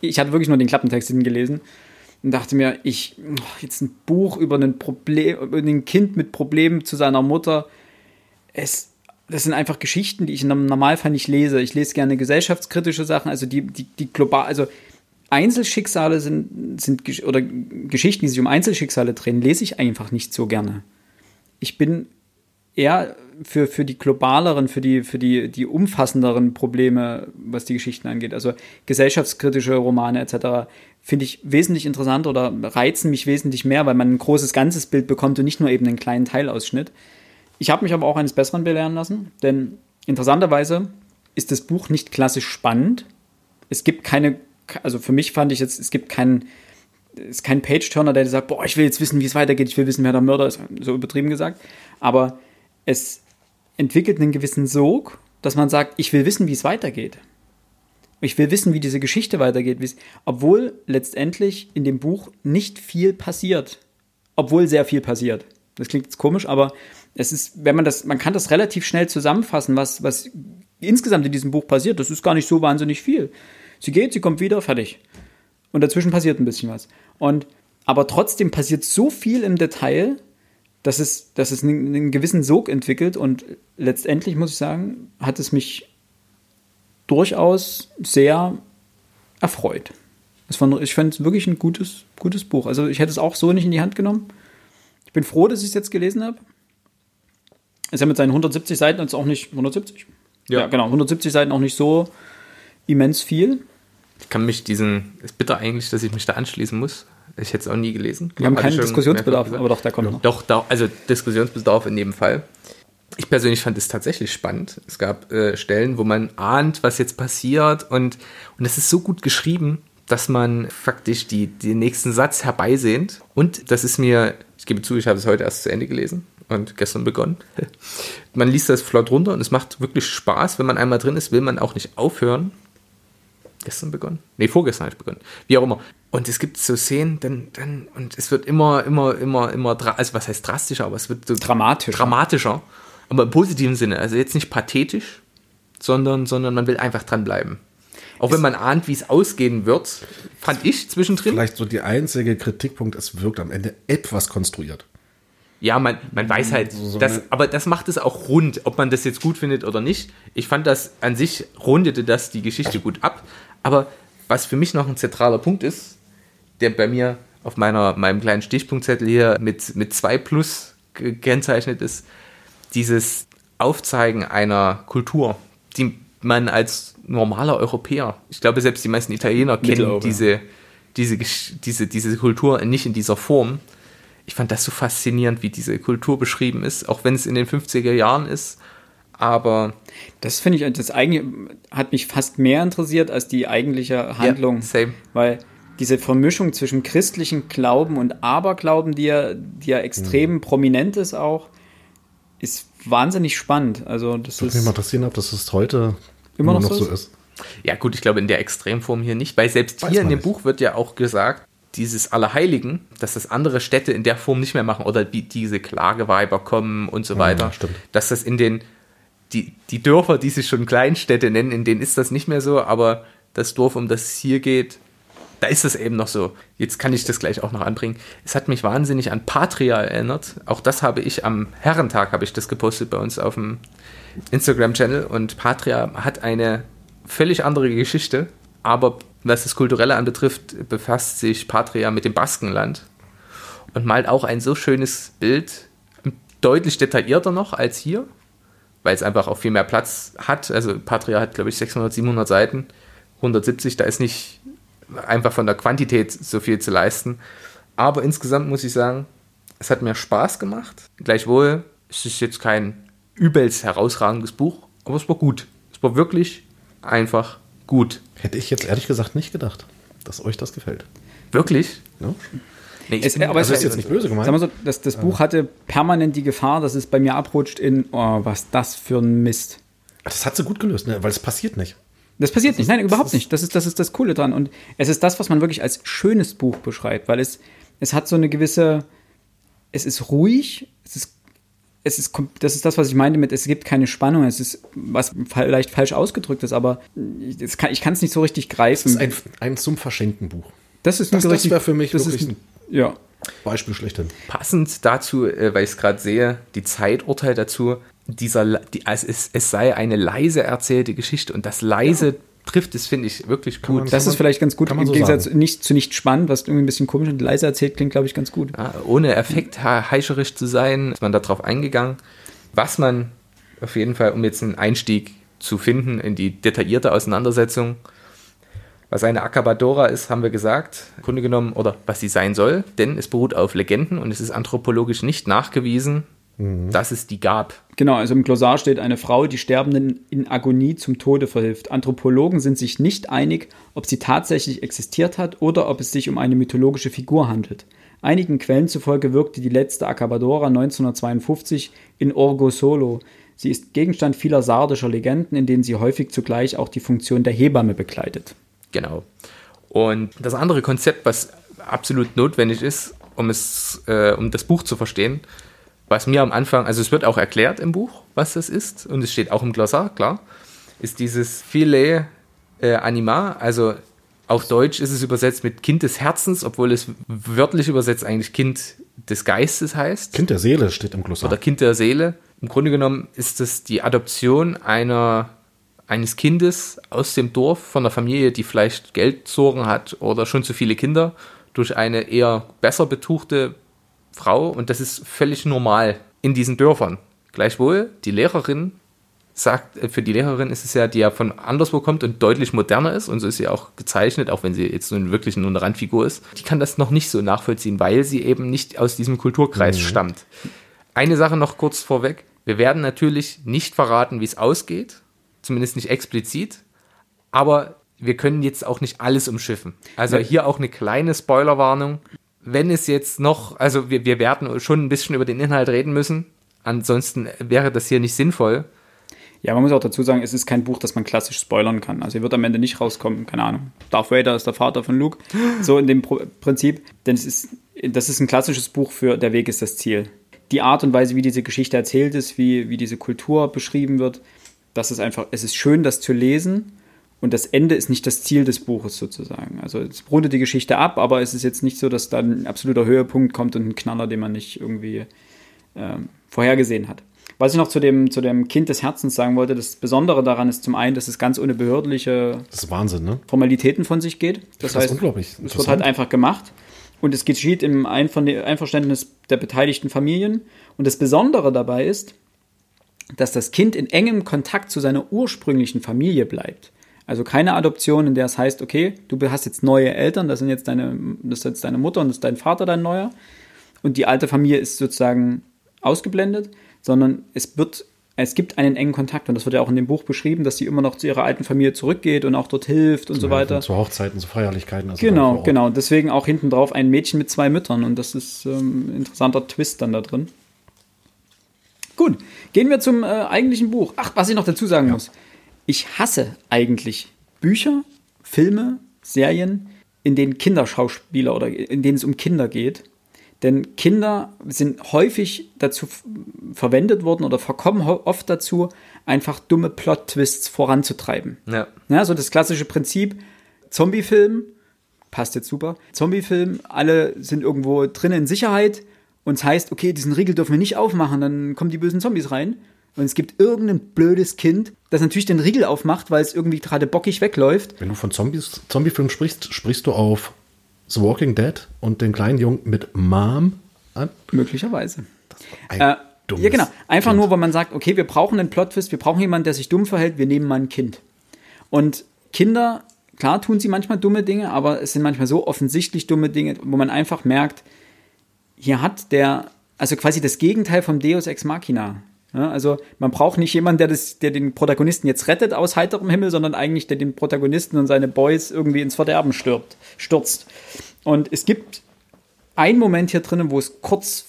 ich hatte wirklich nur den Klappentext hingelesen und dachte mir, ich jetzt ein Buch über ein Problem, über ein Kind mit Problemen zu seiner Mutter. Es, das sind einfach Geschichten, die ich im Normalfall nicht lese. Ich lese gerne gesellschaftskritische Sachen, also die, die, die global, also Einzelschicksale sind, sind oder Geschichten, die sich um Einzelschicksale drehen, lese ich einfach nicht so gerne. Ich bin eher für, für die globaleren, für die, für die, die umfassenderen Probleme, was die Geschichten angeht. Also gesellschaftskritische Romane etc. finde ich wesentlich interessanter oder reizen mich wesentlich mehr, weil man ein großes ganzes Bild bekommt und nicht nur eben einen kleinen Teilausschnitt. Ich habe mich aber auch eines Besseren belehren lassen, denn interessanterweise ist das Buch nicht klassisch spannend. Es gibt keine, also für mich fand ich jetzt, es gibt keinen, es ist kein Page-Turner, der sagt, boah, ich will jetzt wissen, wie es weitergeht, ich will wissen, wer der Mörder ist, so übertrieben gesagt. Aber es entwickelt einen gewissen Sog, dass man sagt, ich will wissen, wie es weitergeht. Ich will wissen, wie diese Geschichte weitergeht, obwohl letztendlich in dem Buch nicht viel passiert. obwohl sehr viel passiert. Das klingt jetzt komisch, aber es ist, wenn man das, man kann das relativ schnell zusammenfassen, was, was insgesamt in diesem Buch passiert. Das ist gar nicht so wahnsinnig viel. Sie geht, sie kommt wieder, fertig. Und dazwischen passiert ein bisschen was. Und, aber trotzdem passiert so viel im Detail, dass es, dass es einen, einen gewissen Sog entwickelt und letztendlich muss ich sagen, hat es mich durchaus sehr erfreut. Es war, ich fand es wirklich ein gutes, gutes Buch. Also ich hätte es auch so nicht in die Hand genommen. Ich bin froh, dass ich es jetzt gelesen habe. Ist ja mit seinen 170 Seiten jetzt auch nicht 170. Ja. ja, genau, 170 Seiten auch nicht so immens viel. Ich kann mich diesen, ist bitter eigentlich, dass ich mich da anschließen muss. Ich hätte es auch nie gelesen. Wir haben keinen Diskussionsbedarf, aber doch, der kommt ja. noch. Doch, da, also Diskussionsbedarf in jedem Fall. Ich persönlich fand es tatsächlich spannend. Es gab äh, Stellen, wo man ahnt, was jetzt passiert und, und es ist so gut geschrieben, dass man faktisch die, den nächsten Satz herbeisehnt. Und das ist mir, ich gebe zu, ich habe es heute erst zu Ende gelesen und gestern begonnen. [LAUGHS] Man liest das flott runter und es macht wirklich Spaß. Wenn man einmal drin ist, will man auch nicht aufhören. Gestern begonnen? Nee, vorgestern habe ich begonnen. Wie auch immer. Und es gibt so Szenen, dann, dann, und es wird immer, immer, immer, immer, also was heißt drastischer, aber es wird so dramatischer. dramatischer. Aber im positiven Sinne. Also jetzt nicht pathetisch, sondern, sondern man will einfach dranbleiben. Auch wenn man ahnt, wie es ausgehen wird, fand ich zwischendrin. Vielleicht so der einzige Kritikpunkt, es wirkt am Ende etwas konstruiert. Ja, man, man weiß halt, so, so das, aber das macht es auch rund, ob man das jetzt gut findet oder nicht. Ich fand das an sich rundete das die Geschichte gut ab. Aber was für mich noch ein zentraler Punkt ist, der bei mir auf meiner, meinem kleinen Stichpunktzettel hier mit, mit zwei Plus gekennzeichnet ist, dieses Aufzeigen einer Kultur, die man als normaler Europäer, ich glaube selbst die meisten Italiener kennen diese, diese, diese, diese Kultur nicht in dieser Form. Ich fand das so faszinierend, wie diese Kultur beschrieben ist, auch wenn es in den 50er Jahren ist. Aber das finde ich, das eigentlich hat mich fast mehr interessiert als die eigentliche Handlung. Ja, same. Weil diese Vermischung zwischen christlichen Glauben und Aberglauben, die ja, die ja extrem mhm. prominent ist auch, ist wahnsinnig spannend. Also das Würde mich mal interessieren, ob das ist heute immer, noch, noch so, ist. ist. Ja gut, ich glaube in der Extremform hier nicht, weil selbst Weiß hier in dem nicht. Buch wird ja auch gesagt, dieses Allerheiligen, dass das andere Städte in der Form nicht mehr machen oder wie diese Klageweiber kommen und so weiter, ja, dass das in den die, die Dörfer, die sich schon Kleinstädte nennen, in denen ist das nicht mehr so, aber das Dorf, um das es hier geht, da ist es eben noch so. Jetzt kann ich das gleich auch noch anbringen. Es hat mich wahnsinnig an Patria erinnert. Auch das habe ich am Herrentag, habe ich das gepostet bei uns auf dem Instagram-Channel. Und Patria hat eine völlig andere Geschichte. Aber was das Kulturelle anbetrifft, befasst sich Patria mit dem Baskenland. Und malt auch ein so schönes Bild, deutlich detaillierter noch als hier, weil es einfach auch viel mehr Platz hat. Also Patria hat, glaube ich, 600, 700 Seiten. 170, da ist nicht einfach von der Quantität so viel zu leisten. Aber insgesamt muss ich sagen, es hat mir Spaß gemacht. Gleichwohl, es ist jetzt kein übelst herausragendes Buch, aber es war gut. Es war wirklich einfach gut. Hätte ich jetzt ehrlich gesagt nicht gedacht, dass euch das gefällt. Wirklich? Ja. Nee, es, aber also es ist jetzt nicht böse gemeint. Sag mal so, das, das Buch hatte permanent die Gefahr, dass es bei mir abrutscht in, oh, was das für ein Mist. Das hat sie gut gelöst, ne? weil es passiert nicht. Das passiert das nicht, nein, überhaupt nicht. Das ist, das ist das Coole dran. Und es ist das, was man wirklich als schönes Buch beschreibt, weil es, es hat so eine gewisse, es ist ruhig, es ist, es ist, das ist das, was ich meinte mit, es gibt keine Spannung, es ist, was vielleicht falsch ausgedrückt ist, aber ich kann es nicht so richtig greifen. Es ist ein, ein zum Verschenken Buch. Das ist das, das wäre für mich das wirklich ist, ein ja. Beispiel schlechthin. Passend dazu, äh, weil ich es gerade sehe, die Zeiturteil dazu, dieser, die, also es, es sei eine leise erzählte Geschichte und das leise ja. Trifft es, finde ich, wirklich gut. Man, das ist vielleicht ganz gut im so Gegensatz nicht, zu nicht spannend, was irgendwie ein bisschen komisch und leise erzählt klingt, glaube ich, ganz gut. Ja, ohne Effekt heischerisch zu sein, ist man darauf eingegangen. Was man auf jeden Fall, um jetzt einen Einstieg zu finden in die detaillierte Auseinandersetzung, was eine Acabadora ist, haben wir gesagt, im Grunde genommen, oder was sie sein soll, denn es beruht auf Legenden und es ist anthropologisch nicht nachgewiesen, mhm. dass es die gab. Genau, also im Glossar steht eine Frau, die Sterbenden in Agonie zum Tode verhilft. Anthropologen sind sich nicht einig, ob sie tatsächlich existiert hat oder ob es sich um eine mythologische Figur handelt. Einigen Quellen zufolge wirkte die letzte Acabadora 1952 in Orgo Solo. Sie ist Gegenstand vieler sardischer Legenden, in denen sie häufig zugleich auch die Funktion der Hebamme begleitet. Genau. Und das andere Konzept, was absolut notwendig ist, um es, äh, um das Buch zu verstehen. Was mir am Anfang, also es wird auch erklärt im Buch, was das ist, und es steht auch im Glossar, klar, ist dieses Filet äh, Anima, also auf Deutsch ist es übersetzt mit Kind des Herzens, obwohl es wörtlich übersetzt eigentlich Kind des Geistes heißt. Kind der Seele steht im Glossar. Oder Kind der Seele. Im Grunde genommen ist es die Adoption einer, eines Kindes aus dem Dorf von einer Familie, die vielleicht Geldsorgen hat oder schon zu viele Kinder, durch eine eher besser betuchte Frau. Und das ist völlig normal in diesen Dörfern. Gleichwohl, die Lehrerin sagt, äh, für die Lehrerin ist es ja, die ja von anderswo kommt und deutlich moderner ist und so ist sie auch gezeichnet, auch wenn sie jetzt nun wirklich nur eine Randfigur ist. Die kann das noch nicht so nachvollziehen, weil sie eben nicht aus diesem Kulturkreis mhm. stammt. Eine Sache noch kurz vorweg. Wir werden natürlich nicht verraten, wie es ausgeht, zumindest nicht explizit, aber wir können jetzt auch nicht alles umschiffen. Also hier auch eine kleine Spoilerwarnung. Wenn es jetzt noch, also wir, wir werden schon ein bisschen über den Inhalt reden müssen, ansonsten wäre das hier nicht sinnvoll. Ja, man muss auch dazu sagen, es ist kein Buch, das man klassisch spoilern kann. Also, ihr wird am Ende nicht rauskommen, keine Ahnung. Darth Vader ist der Vater von Luke. [GASPS] So in dem Prinzip. Denn es ist, das ist ein klassisches Buch für Der Weg ist das Ziel. Die Art und Weise, wie diese Geschichte erzählt ist, wie, wie diese Kultur beschrieben wird, das ist einfach, es ist schön, das zu lesen. Und das Ende ist nicht das Ziel des Buches sozusagen. Also es rundet die Geschichte ab, aber es ist jetzt nicht so, dass da ein absoluter Höhepunkt kommt und ein Knaller, den man nicht irgendwie äh, vorhergesehen hat. Was ich noch zu dem, zu dem Kind des Herzens sagen wollte, das Besondere daran ist zum einen, dass es ganz ohne behördliche Wahnsinn, ne? Formalitäten von sich geht. Das, das heißt, unglaublich es wird halt einfach gemacht und es geschieht im Einverständnis der beteiligten Familien. Und das Besondere dabei ist, dass das Kind in engem Kontakt zu seiner ursprünglichen Familie bleibt. Also keine Adoption, in der es heißt, okay, du hast jetzt neue Eltern, das sind jetzt deine, das ist jetzt deine Mutter und das ist dein Vater dein neuer. Und die alte Familie ist sozusagen ausgeblendet, sondern es wird es gibt einen engen Kontakt und das wird ja auch in dem Buch beschrieben, dass sie immer noch zu ihrer alten Familie zurückgeht und auch dort hilft und zu so weiter. Zu Hochzeiten, zu Feierlichkeiten. Also genau, genau. Deswegen auch hinten drauf ein Mädchen mit zwei Müttern und das ist ähm, ein interessanter Twist dann da drin. Gut, gehen wir zum äh, eigentlichen Buch. Ach, was ich noch dazu sagen ja. muss. Ich hasse eigentlich Bücher, Filme, Serien, in denen Kinderschauspieler oder in denen es um Kinder geht denn Kinder sind häufig dazu verwendet worden oder verkommen oft dazu, einfach dumme Plot-Twists voranzutreiben. Ja. ja. So das klassische Prinzip, Zombie-Film, passt jetzt super, Zombie-Film, alle sind irgendwo drinnen in Sicherheit und es heißt, okay, diesen Riegel dürfen wir nicht aufmachen, dann kommen die bösen Zombies rein. Und es gibt irgendein blödes Kind, das natürlich den Riegel aufmacht, weil es irgendwie gerade bockig wegläuft. Wenn du von Zombies, Zombie-Film sprichst, sprichst du auf The Walking Dead und den kleinen Jungen mit Mom an? Möglicherweise. Ein äh, ja, genau. Einfach kind. nur, weil man sagt, okay, wir brauchen einen Plot-Twist, wir brauchen jemanden, der sich dumm verhält, wir nehmen mal ein Kind. Und Kinder, klar tun sie manchmal dumme Dinge, aber es sind manchmal so offensichtlich dumme Dinge, wo man einfach merkt, hier hat der, also quasi das Gegenteil vom Deus Ex Machina. Ja, also man braucht nicht jemanden, der, das, der den Protagonisten jetzt rettet aus heiterem Himmel, sondern eigentlich der den Protagonisten und seine Boys irgendwie ins Verderben stirbt, stürzt. Und es gibt einen Moment hier drinnen, wo es kurz,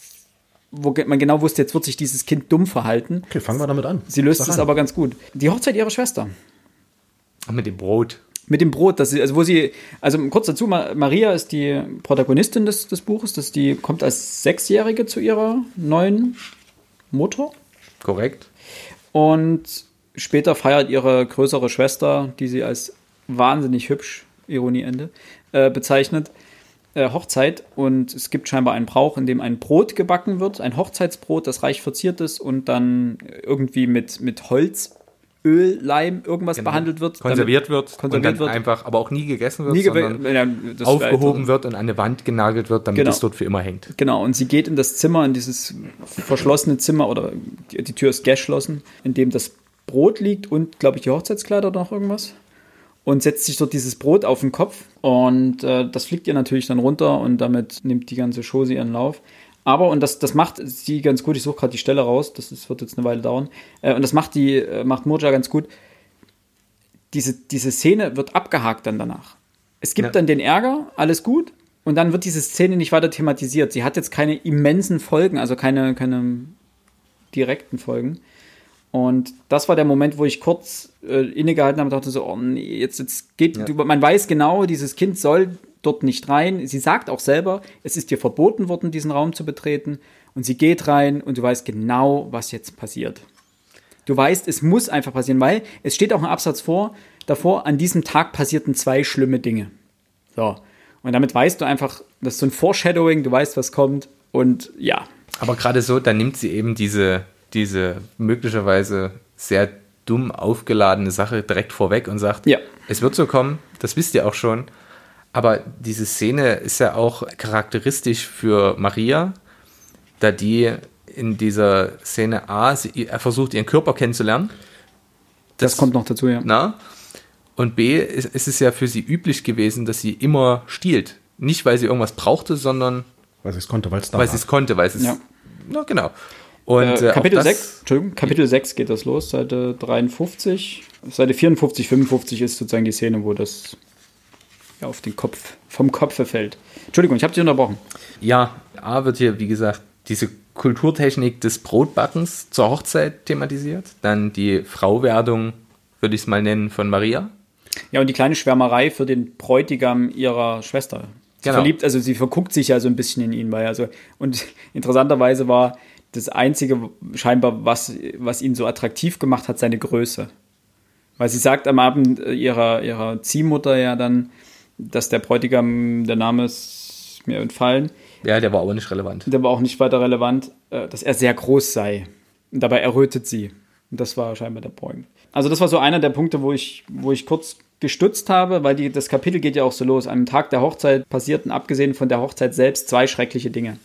wo man genau wusste, jetzt wird sich dieses Kind dumm verhalten. Okay, fangen wir damit an. Sie löst es aber ganz gut. Die Hochzeit ihrer Schwester. Mit dem Brot. Mit dem Brot, das sie, also wo sie, also kurz dazu, Maria ist die Protagonistin des, des Buches, das die kommt als Sechsjährige zu ihrer neuen Mutter Korrekt. Und später feiert ihre größere Schwester, die sie als wahnsinnig hübsch, Ironieende, äh, bezeichnet, äh, Hochzeit. Und es gibt scheinbar einen Brauch, in dem ein Brot gebacken wird, ein Hochzeitsbrot, das reich verziert ist und dann irgendwie mit, mit Holz Öl, Leim, irgendwas genau. behandelt wird. Konserviert wird. Konserviert wird. einfach, aber auch nie gegessen wird, nie sondern ja, aufgehoben wird und an eine Wand genagelt wird, damit genau. es dort für immer hängt. Genau, und sie geht in das Zimmer, in dieses verschlossene Zimmer, oder die, die Tür ist geschlossen, in dem das Brot liegt und, glaube ich, die Hochzeitskleider oder noch irgendwas. Und setzt sich dort dieses Brot auf den Kopf und äh, das fliegt ihr natürlich dann runter und damit nimmt die ganze Chose ihren Lauf. Aber, und das, das macht sie ganz gut, ich suche gerade die Stelle raus, das ist, wird jetzt eine Weile dauern, äh, und das macht die, äh, macht Moja ganz gut. Diese, diese Szene wird abgehakt dann danach. Es gibt ja. dann den Ärger, alles gut, und dann wird diese Szene nicht weiter thematisiert. Sie hat jetzt keine immensen Folgen, also keine, keine direkten Folgen. Und das war der Moment, wo ich kurz äh, innegehalten habe und dachte so, oh nee, jetzt, jetzt geht, ja. du, man weiß genau, dieses Kind soll dort nicht rein. Sie sagt auch selber, es ist ihr verboten worden, diesen Raum zu betreten. Und sie geht rein und du weißt genau, was jetzt passiert. Du weißt, es muss einfach passieren, weil es steht auch ein Absatz vor, davor, an diesem Tag passierten zwei schlimme Dinge. So. Und damit weißt du einfach, das ist so ein Foreshadowing, du weißt, was kommt. Und ja. Aber gerade so, dann nimmt sie eben diese, diese möglicherweise sehr dumm aufgeladene Sache direkt vorweg und sagt, Ja. es wird so kommen, das wisst ihr auch schon. Aber diese Szene ist ja auch charakteristisch für Maria, da die in dieser Szene A, sie, er versucht ihren Körper kennenzulernen. Das, kommt noch dazu, ja. Na? Und B, ist, ist es ja für sie üblich gewesen, dass sie immer stiehlt. Nicht, weil sie irgendwas brauchte, sondern Weil sie es konnte, weil es da weil sie es konnte, weil es. Ja. Na, genau. Und Äh, äh, Kapitel das- 6, Entschuldigung, Kapitel 6 geht das los, Seite 53. Seite 54, 55 ist sozusagen die Szene, wo das ja, auf den Kopf, vom Kopf fällt. Entschuldigung, ich habe dich unterbrochen. Ja, A wird hier, wie gesagt, diese Kulturtechnik des Brotbackens zur Hochzeit thematisiert. Dann die Frauwerdung, würde ich es mal nennen, von Maria. Ja, und die kleine Schwärmerei für den Bräutigam ihrer Schwester. Sie Genau. verliebt, also sie verguckt sich ja so ein bisschen in ihn, weil also, und [LAUGHS] interessanterweise war das Einzige scheinbar, was, was ihn so attraktiv gemacht hat, seine Größe. Weil sie sagt am Abend äh, ihrer, ihrer Ziehmutter ja dann, dass der Bräutigam, der Name ist mir entfallen, Ja, der war aber nicht relevant. der war auch nicht weiter relevant, äh, dass er sehr groß sei. Und dabei errötet sie. Und das war scheinbar der Point. Also das war so einer der Punkte, wo ich, wo ich kurz gestutzt habe, weil die, das Kapitel geht ja auch so los. Am Tag der Hochzeit passierten, abgesehen von der Hochzeit selbst, zwei schreckliche Dinge.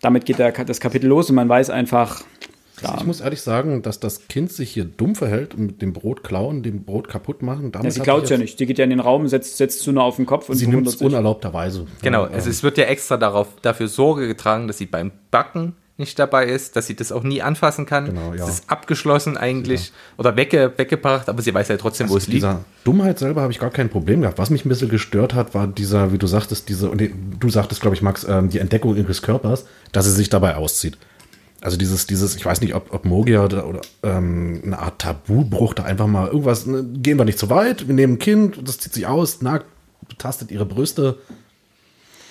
Damit geht der, das Kapitel los und man weiß einfach, klar, Ich muss ehrlich sagen, dass das Kind sich hier dumm verhält und mit dem Brot klauen, dem Brot kaputt machen. Damit ja, sie klaut ja nicht. Sie geht ja in den Raum, setzt, setzt nur auf den Kopf und Sie nimmt wundert es sich. unerlaubterweise. Genau, Ja, also es wird ja extra darauf, dafür Sorge getragen, dass sie beim Backen nicht dabei ist, dass sie das auch nie anfassen kann. Genau, ja. Es ist abgeschlossen eigentlich oder wegge, weggebracht, aber sie weiß ja trotzdem, wo es Also liegt. dieser Dummheit selber habe ich gar kein Problem gehabt. Was mich ein bisschen gestört hat, war dieser, wie du sagtest, diese, und du sagtest, glaube ich, Max, ähm, die Entdeckung ihres Körpers, dass sie sich dabei auszieht. Also dieses, dieses, ich weiß nicht, ob, ob Mogia oder, oder ähm, eine Art Tabubruch da einfach mal irgendwas, ne, gehen wir nicht zu weit, wir nehmen ein Kind, das zieht sich aus, nagt, betastet ihre Brüste.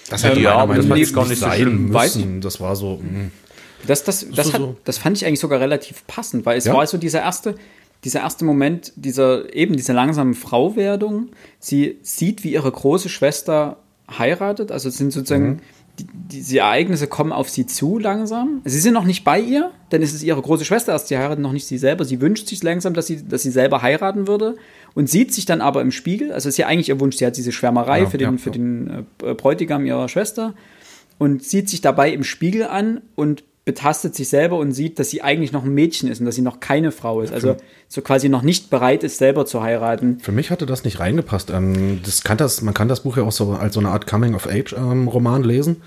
Das hätte Ähm, ja, meiner Meinung das nach gar nicht so sein. Weiß müssen. Das war so, mh. Das, das, das, so- hat, so- das fand ich eigentlich sogar relativ passend, weil es Ja. war so dieser erste, dieser erste Moment, dieser, eben diese langsame Frauwerdung. Sie sieht, wie ihre große Schwester heiratet. Also es sind sozusagen, Mhm. Die, diese Ereignisse kommen auf sie zu langsam. Sie sind noch nicht bei ihr, denn es ist ihre große Schwester erst, sie heiratet noch nicht sie selber. Sie wünscht sich langsam, dass sie, dass sie selber heiraten würde und sieht sich dann aber im Spiegel. Also ist ja eigentlich ihr Wunsch, sie hat diese Schwärmerei Ja, für den, ja, für den äh, Bräutigam ihrer Schwester und sieht sich dabei im Spiegel an und betastet sich selber und sieht, dass sie eigentlich noch ein Mädchen ist und dass sie noch keine Frau ist. Also so quasi noch nicht bereit ist, selber zu heiraten. Für mich hatte das nicht reingepasst. Ähm, das kann das, man kann das Buch ja auch so als so eine Art Coming-of-Age-Roman lesen.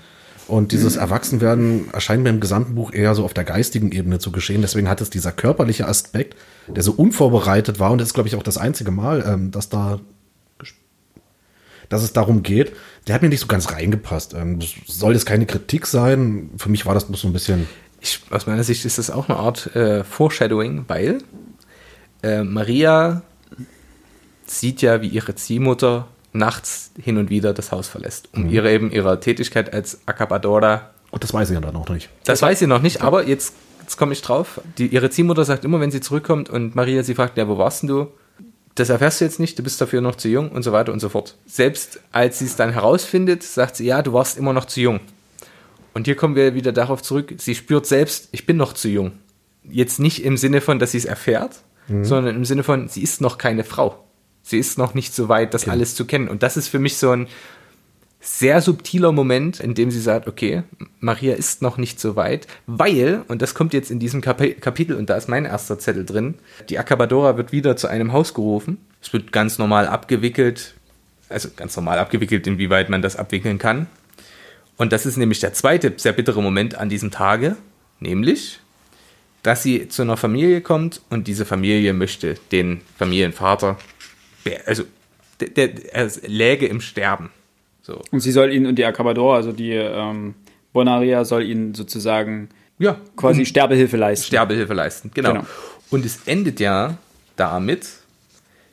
Und dieses Erwachsenwerden erscheint mir im gesamten Buch eher so auf der geistigen Ebene zu geschehen. Deswegen hat es dieser körperliche Aspekt, der so unvorbereitet war, und das ist, glaube ich, auch das einzige Mal, ähm, dass da dass es darum geht, der hat mir nicht so ganz reingepasst. Ähm, das soll jetzt keine Kritik sein. Für mich war das bloß so ein bisschen. ich, aus meiner Sicht ist das auch eine Art äh, Foreshadowing, weil äh, Maria sieht ja, wie ihre Ziehmutter nachts hin und wieder das Haus verlässt, um ihre eben ihrer Tätigkeit als Acabadora Gut, das weiß ich ja dann noch nicht. Das weiß sie noch nicht, aber jetzt, jetzt komme ich drauf. Die, ihre Ziehmutter sagt immer, wenn sie zurückkommt und Maria sie fragt, ja, wo warst denn du? Das erfährst du jetzt nicht, du bist dafür noch zu jung und so weiter und so fort. Selbst als sie es dann herausfindet, sagt sie, ja, du warst immer noch zu jung. Und hier kommen wir wieder darauf zurück, sie spürt selbst, ich bin noch zu jung. Jetzt nicht im Sinne von, dass sie es erfährt, sondern im Sinne von, sie ist noch keine Frau. Sie ist noch nicht so weit, das alles zu kennen. Und das ist für mich so ein, sehr subtiler Moment, in dem sie sagt, okay, Maria ist noch nicht so weit, weil, und das kommt jetzt in diesem Kapi Kapitel, und da ist mein erster Zettel drin, die Acabadora wird wieder zu einem Haus gerufen. Es wird ganz normal abgewickelt, also ganz normal abgewickelt, inwieweit man das abwickeln kann. Und das ist nämlich der zweite sehr bittere Moment an diesem Tage, nämlich, dass sie zu einer Familie kommt und diese Familie möchte den Familienvater, also der, der, er läge im Sterben. So. Und sie soll ihn, und die Acabador, also die ähm, Bonaria, soll ihn sozusagen Ja, quasi Sterbehilfe leisten. Sterbehilfe leisten, genau. Genau. Und es endet ja damit,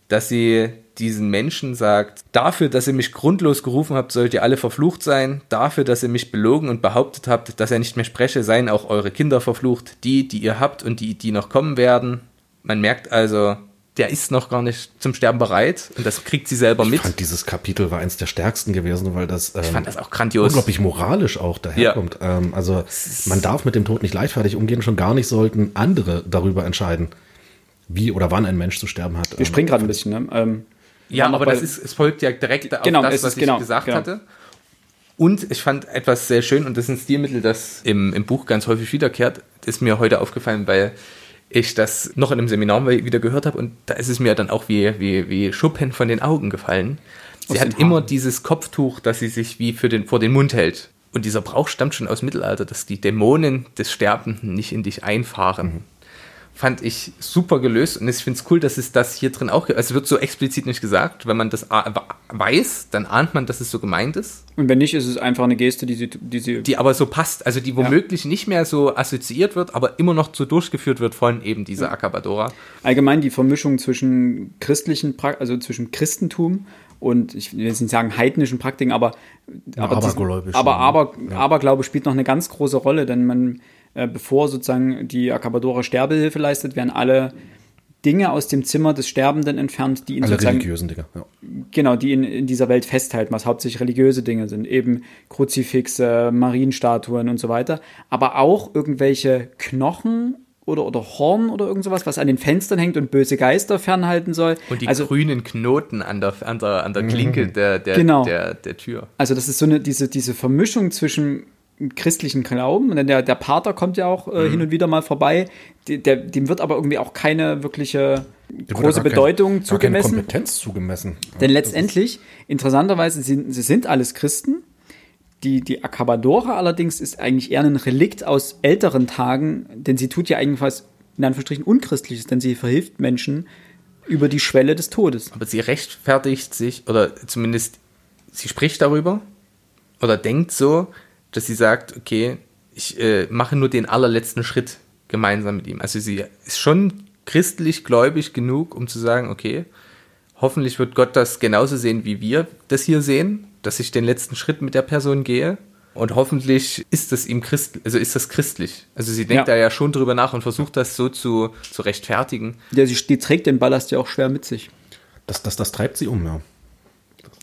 dass sie diesen Menschen sagt, dafür, dass ihr mich grundlos gerufen habt, sollt ihr alle verflucht sein. Dafür, dass ihr mich belogen und behauptet habt, dass er nicht mehr spreche, seien auch eure Kinder verflucht, die, die ihr habt und die, die noch kommen werden. Man merkt also, der ist noch gar nicht zum Sterben bereit und das kriegt sie selber mit. Ich fand dieses Kapitel war eins der stärksten gewesen, weil das, ähm, ich fand das auch grandios. unglaublich moralisch auch daherkommt. Ja. Ähm, also man darf mit dem Tod nicht leichtfertig umgehen, schon gar nicht sollten andere darüber entscheiden, wie oder wann ein Mensch zu sterben hat. Wir ähm, springen gerade ein bisschen. Ne? Ähm, ja, aber das ist, es folgt ja direkt auf genau, das, was ich genau, gesagt genau. hatte. Und ich fand etwas sehr schön, und das ist ein Stilmittel, das im, im Buch ganz häufig wiederkehrt, ist mir heute aufgefallen, weil ich das noch in einem Seminar wieder gehört habe und da ist es mir dann auch wie, wie, wie Schuppen von den Augen gefallen. Sie hat immer dieses Kopftuch, das sie sich wie für den, vor den Mund hält. Und dieser Brauch stammt schon aus Mittelalter, dass die Dämonen des Sterbenden nicht in dich einfahren. Mhm fand ich super gelöst und ich finde es cool, dass es das hier drin auch, also es wird so explizit nicht gesagt, wenn man das weiß, dann ahnt man, dass es so gemeint ist. Und wenn nicht, ist es einfach eine Geste, die sie, die sie die aber so passt, also die womöglich ja. nicht mehr so assoziiert wird, aber immer noch so durchgeführt wird von eben dieser ja. Acabadora. Allgemein die Vermischung zwischen christlichen, also zwischen Christentum und ich will jetzt nicht sagen heidnischen Praktiken, aber aber, abergläubisch. Aber, aber, ja. Aberglaube spielt noch eine ganz große Rolle, denn man äh, bevor sozusagen die Acabadora Sterbehilfe leistet, werden alle Dinge aus dem Zimmer des Sterbenden entfernt, die ihn Alle sozusagen, religiösen Dinge, ja. Genau, die ihn in dieser Welt festhalten, was hauptsächlich religiöse Dinge sind. Eben Kruzifixe, Marienstatuen und so weiter. Aber auch irgendwelche Knochen oder, oder Horn oder irgend sowas, was an den Fenstern hängt und böse Geister fernhalten soll. Und die also, grünen Knoten an der, an der, an der Klinke mhm. der, der, genau. der, der Tür. Also das ist so eine, diese, diese Vermischung zwischen christlichen Glauben. Denn der, der Pater kommt ja auch äh, mhm. hin und wieder mal vorbei. Der, der, dem wird aber irgendwie auch keine wirkliche große Bedeutung kein, zugemessen. Keine Kompetenz zugemessen. Denn letztendlich, interessanterweise, sie, sie sind alles Christen. Die, die Acabadora allerdings ist eigentlich eher ein Relikt aus älteren Tagen, denn sie tut ja eigentlich was in Anführungsstrichen Unchristliches, denn sie verhilft Menschen über die Schwelle des Todes. Aber sie rechtfertigt sich, oder zumindest sie spricht darüber oder denkt so, dass sie sagt, okay, ich äh, mache nur den allerletzten Schritt gemeinsam mit ihm. Also sie ist schon christlich gläubig genug, um zu sagen, okay, hoffentlich wird Gott das genauso sehen, wie wir das hier sehen, dass ich den letzten Schritt mit der Person gehe. Und hoffentlich ist das ihm Christ, also ist das christlich. Also sie denkt ja. da ja schon drüber nach und versucht das so zu, zu rechtfertigen. Ja, sie die trägt den Ballast ja auch schwer mit sich. Das, das, das treibt sie um, ja.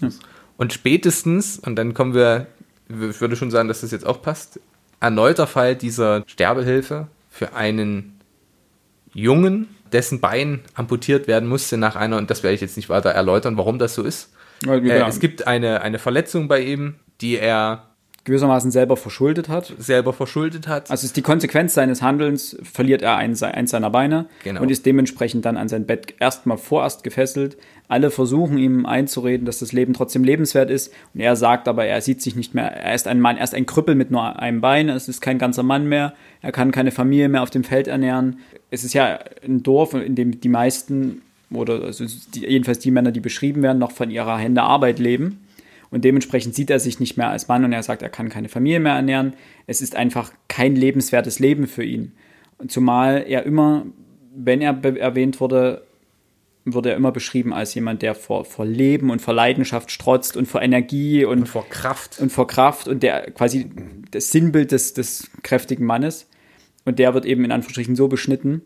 ja. Und spätestens, und dann kommen wir ich würde schon sagen, dass das jetzt auch passt. Erneuter Fall dieser Sterbehilfe für einen Jungen, dessen Bein amputiert werden musste nach einer, und das werde ich jetzt nicht weiter erläutern, warum das so ist. Äh, es gibt eine, eine Verletzung bei ihm, die er gewissermaßen selber verschuldet hat. Selber verschuldet hat. Also ist die Konsequenz seines Handelns, verliert er eins, eins seiner Beine genau. und ist dementsprechend dann an sein Bett erstmal vorerst gefesselt. Alle versuchen ihm einzureden, dass das Leben trotzdem lebenswert ist. Und er sagt aber, er sieht sich nicht mehr, er ist ein Mann, er ist ein Krüppel mit nur einem Bein, es ist kein ganzer Mann mehr, er kann keine Familie mehr auf dem Feld ernähren. Es ist ja ein Dorf, in dem die meisten oder also die, jedenfalls die Männer, die beschrieben werden, noch von ihrer Hände Arbeit leben. Und dementsprechend sieht er sich nicht mehr als Mann und er sagt, er kann keine Familie mehr ernähren. Es ist einfach kein lebenswertes Leben für ihn. Zumal er immer, wenn er erwähnt wurde, wurde er immer beschrieben als jemand, der vor, vor Leben und vor Leidenschaft strotzt und vor Energie und, und vor Kraft. Und vor Kraft und der quasi das Sinnbild des, des kräftigen Mannes. Und der wird eben in Anführungsstrichen so beschnitten.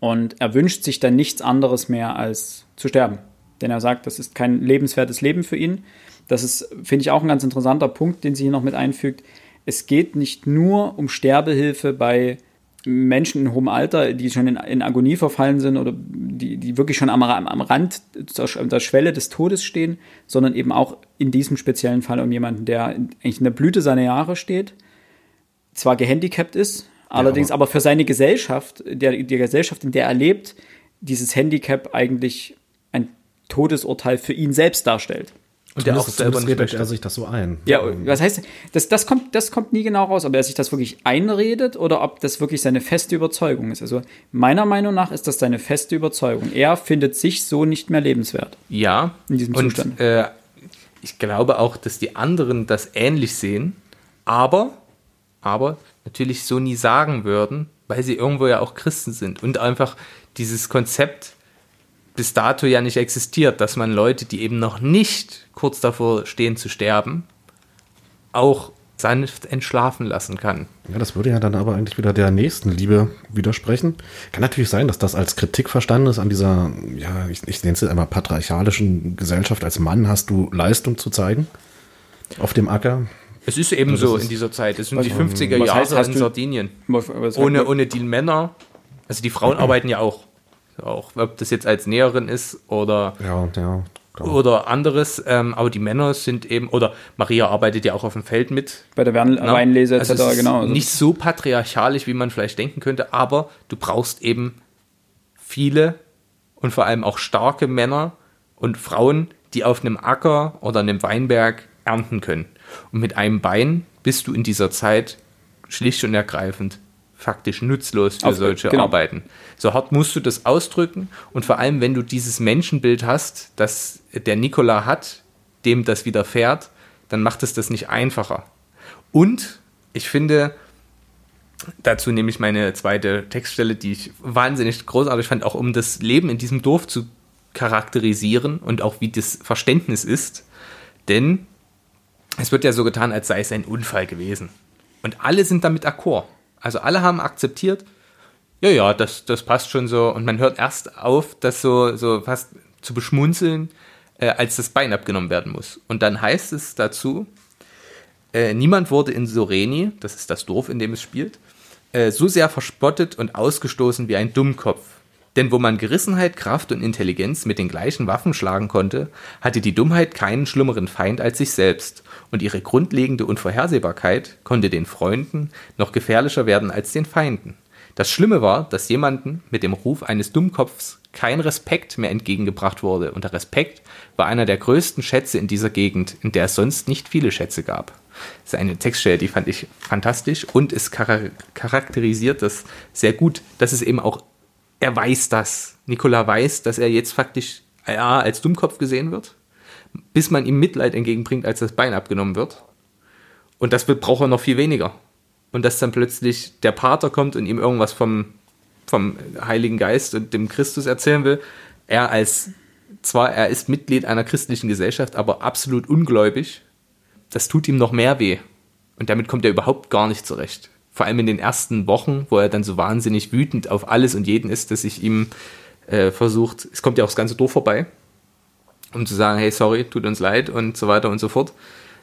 Und er wünscht sich dann nichts anderes mehr als zu sterben denn er sagt, das ist kein lebenswertes Leben für ihn. Das ist, finde ich, auch ein ganz interessanter Punkt, den sie hier noch mit einfügt. Es geht nicht nur um Sterbehilfe bei Menschen in hohem Alter, die schon in, in Agonie verfallen sind oder die, die wirklich schon am, am Rand der Schwelle des Todes stehen, sondern eben auch in diesem speziellen Fall um jemanden, der eigentlich in der Blüte seiner Jahre steht, zwar gehandicapt ist, allerdings ja, aber, für seine Gesellschaft, der, die Gesellschaft, in der er lebt, dieses Handicap eigentlich Todesurteil für ihn selbst darstellt. Und der auch selber nicht redet er sich das so ein. Ja, was heißt, das, das, kommt, das kommt nie genau raus, ob er sich das wirklich einredet oder ob das wirklich seine feste Überzeugung ist. Also meiner Meinung nach ist das seine feste Überzeugung. Er findet sich so nicht mehr lebenswert. Ja. In diesem und, Zustand. Äh, ich glaube auch, dass die anderen das ähnlich sehen, aber, aber natürlich so nie sagen würden, weil sie irgendwo ja auch Christen sind und einfach dieses Konzept bis dato ja nicht existiert, dass man Leute, die eben noch nicht kurz davor stehen zu sterben, auch sanft entschlafen lassen kann. Ja, das würde ja dann aber eigentlich wieder der Nächstenliebe widersprechen. Kann natürlich sein, dass das als Kritik verstanden ist an dieser, ja, ich, ich nenne es jetzt einmal patriarchalischen Gesellschaft. Als Mann hast du Leistung zu zeigen auf dem Acker. Es ist eben Also das so ist- in dieser Zeit. Es sind Was- die 50er was Jahre heißt, in Sardinien. Was- was- Ohne, ohne die Männer, also die Frauen arbeiten ja auch. Auch ob das jetzt als Näherin ist oder, Ja, ja. oder anderes, ähm, aber die Männer sind eben, oder Maria arbeitet ja auch auf dem Feld mit. bei der Wern Ne? Weinlese etc. Also genau. Also Nicht so patriarchalisch, wie man vielleicht denken könnte, aber du brauchst eben viele und vor allem auch starke Männer und Frauen, die auf einem Acker oder einem Weinberg ernten können. Und mit einem Bein bist du in dieser Zeit schlicht und ergreifend faktisch nutzlos für Auf- solche genau. Arbeiten. So hart musst du das ausdrücken und vor allem, wenn du dieses Menschenbild hast, das der Nikola hat, dem das widerfährt, dann macht es das nicht einfacher. Und ich finde, dazu nehme ich meine zweite Textstelle, die ich wahnsinnig großartig fand, auch um das Leben in diesem Dorf zu charakterisieren und auch wie das Verständnis ist. Denn es wird ja so getan, als sei es ein Unfall gewesen. Und alle sind damit d'accord. Also alle haben akzeptiert, ja, ja, das, das passt schon so. Und man hört erst auf, das so, so fast zu beschmunzeln, äh, als das Bein abgenommen werden muss. Und dann heißt es dazu, äh, niemand wurde in Soreni, das ist das Dorf, in dem es spielt, äh, so sehr verspottet und ausgestoßen wie ein Dummkopf. Denn wo man Gerissenheit, Kraft und Intelligenz mit den gleichen Waffen schlagen konnte, hatte die Dummheit keinen schlimmeren Feind als sich selbst, und ihre grundlegende Unvorhersehbarkeit konnte den Freunden noch gefährlicher werden als den Feinden. Das Schlimme war, dass jemanden mit dem Ruf eines Dummkopfs kein Respekt mehr entgegengebracht wurde, und der Respekt war einer der größten Schätze in dieser Gegend, in der es sonst nicht viele Schätze gab. Das ist eine Textstelle, die fand ich fantastisch und es chara- charakterisiert das sehr gut, dass es eben auch, er weiß das. Nikola weiß, dass er jetzt faktisch ja, als Dummkopf gesehen wird, bis man ihm Mitleid entgegenbringt, als das Bein abgenommen wird. Und das braucht er noch viel weniger. Und dass dann plötzlich der Pater kommt und ihm irgendwas vom, vom Heiligen Geist und dem Christus erzählen will. Er als, zwar er ist Mitglied einer christlichen Gesellschaft, aber absolut ungläubig. Das tut ihm noch mehr weh. Und damit kommt er überhaupt gar nicht zurecht. Vor allem in den ersten Wochen, wo er dann so wahnsinnig wütend auf alles und jeden ist, dass ich ihm äh, versucht, es kommt ja auch das ganze Dorf vorbei, um zu sagen, hey, sorry, tut uns leid und so weiter und so fort.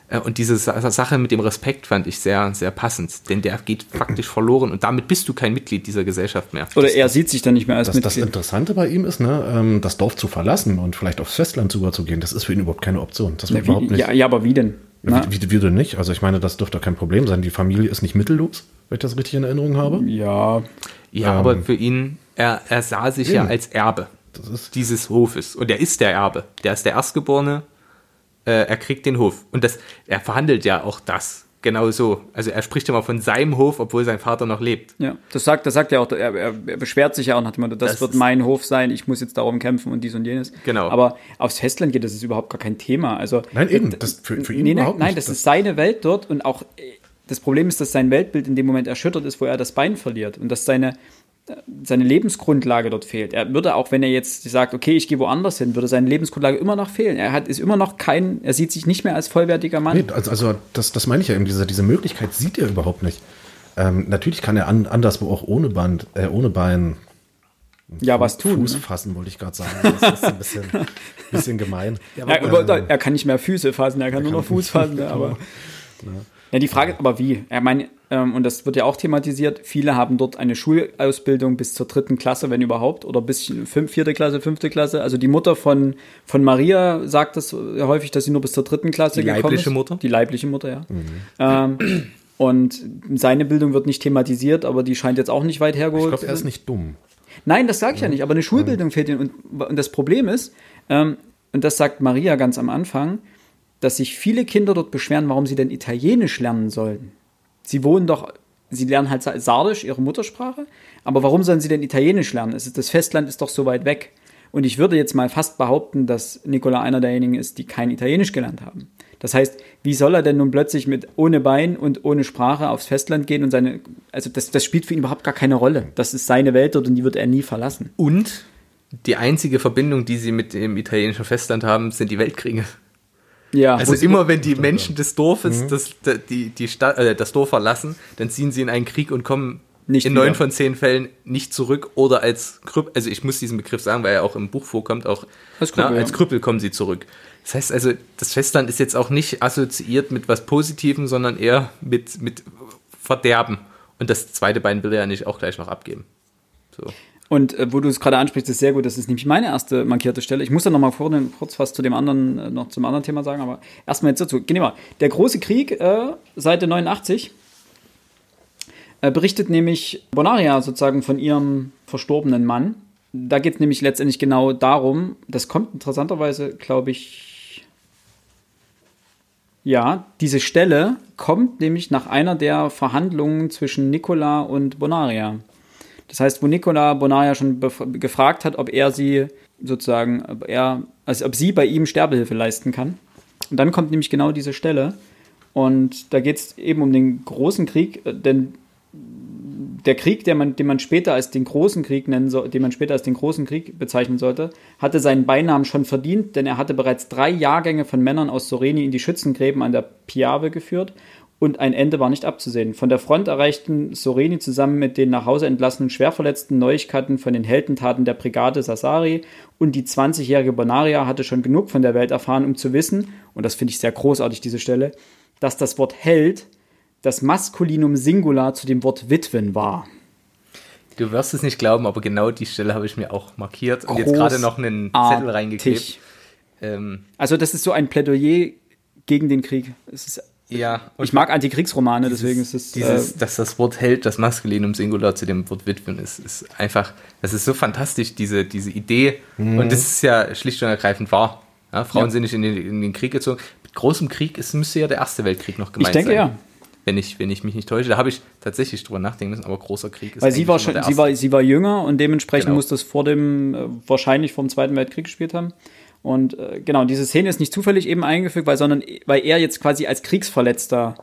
Äh, Und diese Sa- Sache mit dem Respekt fand ich sehr, sehr passend, denn der geht faktisch verloren und damit bist du kein Mitglied dieser Gesellschaft mehr. Oder er sieht sich dann nicht mehr als Das, das Mitglied. Interessante bei ihm ist, ne, ähm, das Dorf zu verlassen und vielleicht aufs Festland überzugehen, das ist für ihn überhaupt keine Option. Das wird Ja, überhaupt wie, nicht. ja, ja, aber wie denn? Na, Wie, wie, wie denn nicht? Also ich meine, das dürfte kein Problem sein. Die Familie ist nicht mittellos, wenn ich das richtig in Erinnerung habe. ja, Ja, Ähm, aber für ihn, er, er sah sich ja eben. als Erbe Das ist dieses Hofes. Und er ist der Erbe. Der ist der Erstgeborene. Äh, er kriegt den Hof. Und das, er verhandelt ja auch das. Genau so. Also er spricht immer von seinem Hof, obwohl sein Vater noch lebt. ja. Das sagt, das sagt er auch, er, er, er beschwert sich ja auch nach dem Motto, das, Das wird mein Hof sein, ich muss jetzt darum kämpfen und dies und jenes. Genau. Aber aufs Festland geht, das ist überhaupt gar kein Thema. Also, Nein, eben, das für- für ihn nee, nein, überhaupt nein, nicht. das, Das- ist seine Welt dort und auch äh, das Problem ist, dass sein Weltbild in dem Moment erschüttert ist, wo er das Bein verliert und dass seine, äh, seine Lebensgrundlage dort fehlt. Er würde auch, wenn er jetzt sagt, okay, ich gehe woanders hin, würde seine Lebensgrundlage immer noch fehlen. Er hat, ist immer noch kein, er sieht sich nicht mehr als vollwertiger Mann. Nee, also, also das, das meine ich ja eben, diese, diese Möglichkeit sieht er überhaupt nicht. Ähm, natürlich kann er an, anderswo auch ohne Band, äh, ohne Bein ja, was tun. Fuß ne? fassen, wollte ich gerade sagen. Das ist ein bisschen, [LAUGHS] bisschen gemein. Ja, aber er kann nicht mehr Füße fassen, er kann nur noch Fuß fassen. Ja, aber ja, die Frage ist aber wie. Er meine, ähm, und das wird ja auch thematisiert, viele haben dort eine Schulausbildung bis zur dritten Klasse, wenn überhaupt, oder bis fünf, vierte Klasse, fünfte Klasse. Also die Mutter von, von Maria sagt das häufig, dass sie nur bis zur dritten Klasse Die gekommen leibliche ist. Mutter? Die leibliche Mutter, ja. Ähm, und seine Bildung wird nicht thematisiert, aber die scheint jetzt auch nicht weit Ich hergeholt glaube, er ist nicht dumm. Nein, das sage ich ja nicht, aber eine Schulbildung fehlt ihnen. Und, und das Problem ist, ähm, und das sagt Maria ganz am Anfang, dass sich viele Kinder dort beschweren, warum sie denn Italienisch lernen sollten. Sie wohnen doch, sie lernen halt Sardisch, ihre Muttersprache, aber warum sollen sie denn Italienisch lernen? Das Festland ist doch so weit weg. Und ich würde jetzt mal fast behaupten, dass Nicola einer derjenigen ist, die kein Italienisch gelernt haben. Das heißt, wie soll er denn nun plötzlich mit ohne Bein und ohne Sprache aufs Festland gehen und seine, also das, das spielt für ihn überhaupt gar keine Rolle. Das ist seine Welt dort und die wird er nie verlassen. Und die einzige Verbindung, die sie mit dem italienischen Festland haben, sind die Weltkriege. Ja, Also immer wenn die Menschen des Dorfes das, die, die Stadt, äh, das Dorf verlassen, dann ziehen sie in einen Krieg und kommen Nicht in neun von zehn Fällen nicht zurück oder als Krüppel, also ich muss diesen Begriff sagen, weil er auch im Buch vorkommt, auch Als Krüppel, na, als Krüppel kommen sie zurück. Das heißt also, das Festland ist jetzt auch nicht assoziiert mit was Positivem, sondern eher mit, mit Verderben. Und das zweite Bein will er ja nicht auch gleich noch abgeben. So. Und äh, wo du es gerade ansprichst, ist sehr gut. Das ist nämlich meine erste markierte Stelle. Ich muss dann noch mal vor, kurz was zu dem anderen, äh, noch zum anderen Thema sagen, aber erstmal jetzt dazu. Mal. Der große Krieg, äh, Seite 89, äh, berichtet nämlich Bonaria sozusagen von ihrem verstorbenen Mann. Da geht es nämlich letztendlich genau darum, das kommt interessanterweise, glaube ich, ja, diese Stelle kommt nämlich nach einer der Verhandlungen zwischen Nicola und Bonaria. Das heißt, wo Nicola Bonaria schon gefragt hat, ob er sie sozusagen, ob er, also ob sie bei ihm Sterbehilfe leisten kann. Und dann kommt nämlich genau diese Stelle. Und da geht es eben um den großen Krieg, äh, denn der Krieg, der man, den man später als den großen Krieg nennen soll, den man später als den großen Krieg bezeichnen sollte, hatte seinen Beinamen schon verdient, denn er hatte bereits drei Jahrgänge von Männern aus Soreni in die Schützengräben an der Piave geführt und ein Ende war nicht abzusehen. Von der Front erreichten Soreni zusammen mit den nach Hause entlassenen Schwerverletzten Neuigkeiten von den Heldentaten der Brigade Sassari und die 20-jährige Bonaria hatte schon genug von der Welt erfahren, um zu wissen, und das finde ich sehr großartig, diese Stelle, dass das Wort Held das Maskulinum Singular zu dem Wort Witwen war. Du wirst es nicht glauben, aber genau die Stelle habe ich mir auch markiert und jetzt gerade noch einen Zettel reingeklebt. Ähm, Also das ist so ein Plädoyer gegen den Krieg. Es ist, ja, und ich mag Antikriegsromane, deswegen ist es dieses, äh, dass das Wort Held, das Maskulinum Singular zu dem Wort Witwen ist, ist einfach, das ist so fantastisch, diese, diese Idee. Und das ist ja schlicht und ergreifend wahr. Ja, Frauen Ja. sind nicht in den, in den Krieg gezogen. Mit großem Krieg ist, müsste ja der Erste Weltkrieg noch gemeint denke, sein. ja. Wenn ich, wenn ich mich nicht täusche. Da habe ich tatsächlich drüber nachdenken müssen, aber großer Krieg ist weil sie war schon, sie war, sie war jünger und dementsprechend Genau. muss das vor dem, äh, wahrscheinlich vor dem Zweiten Weltkrieg gespielt haben. Und äh, genau, diese Szene ist nicht zufällig eben eingefügt, weil, sondern weil er jetzt quasi als Kriegsverletzter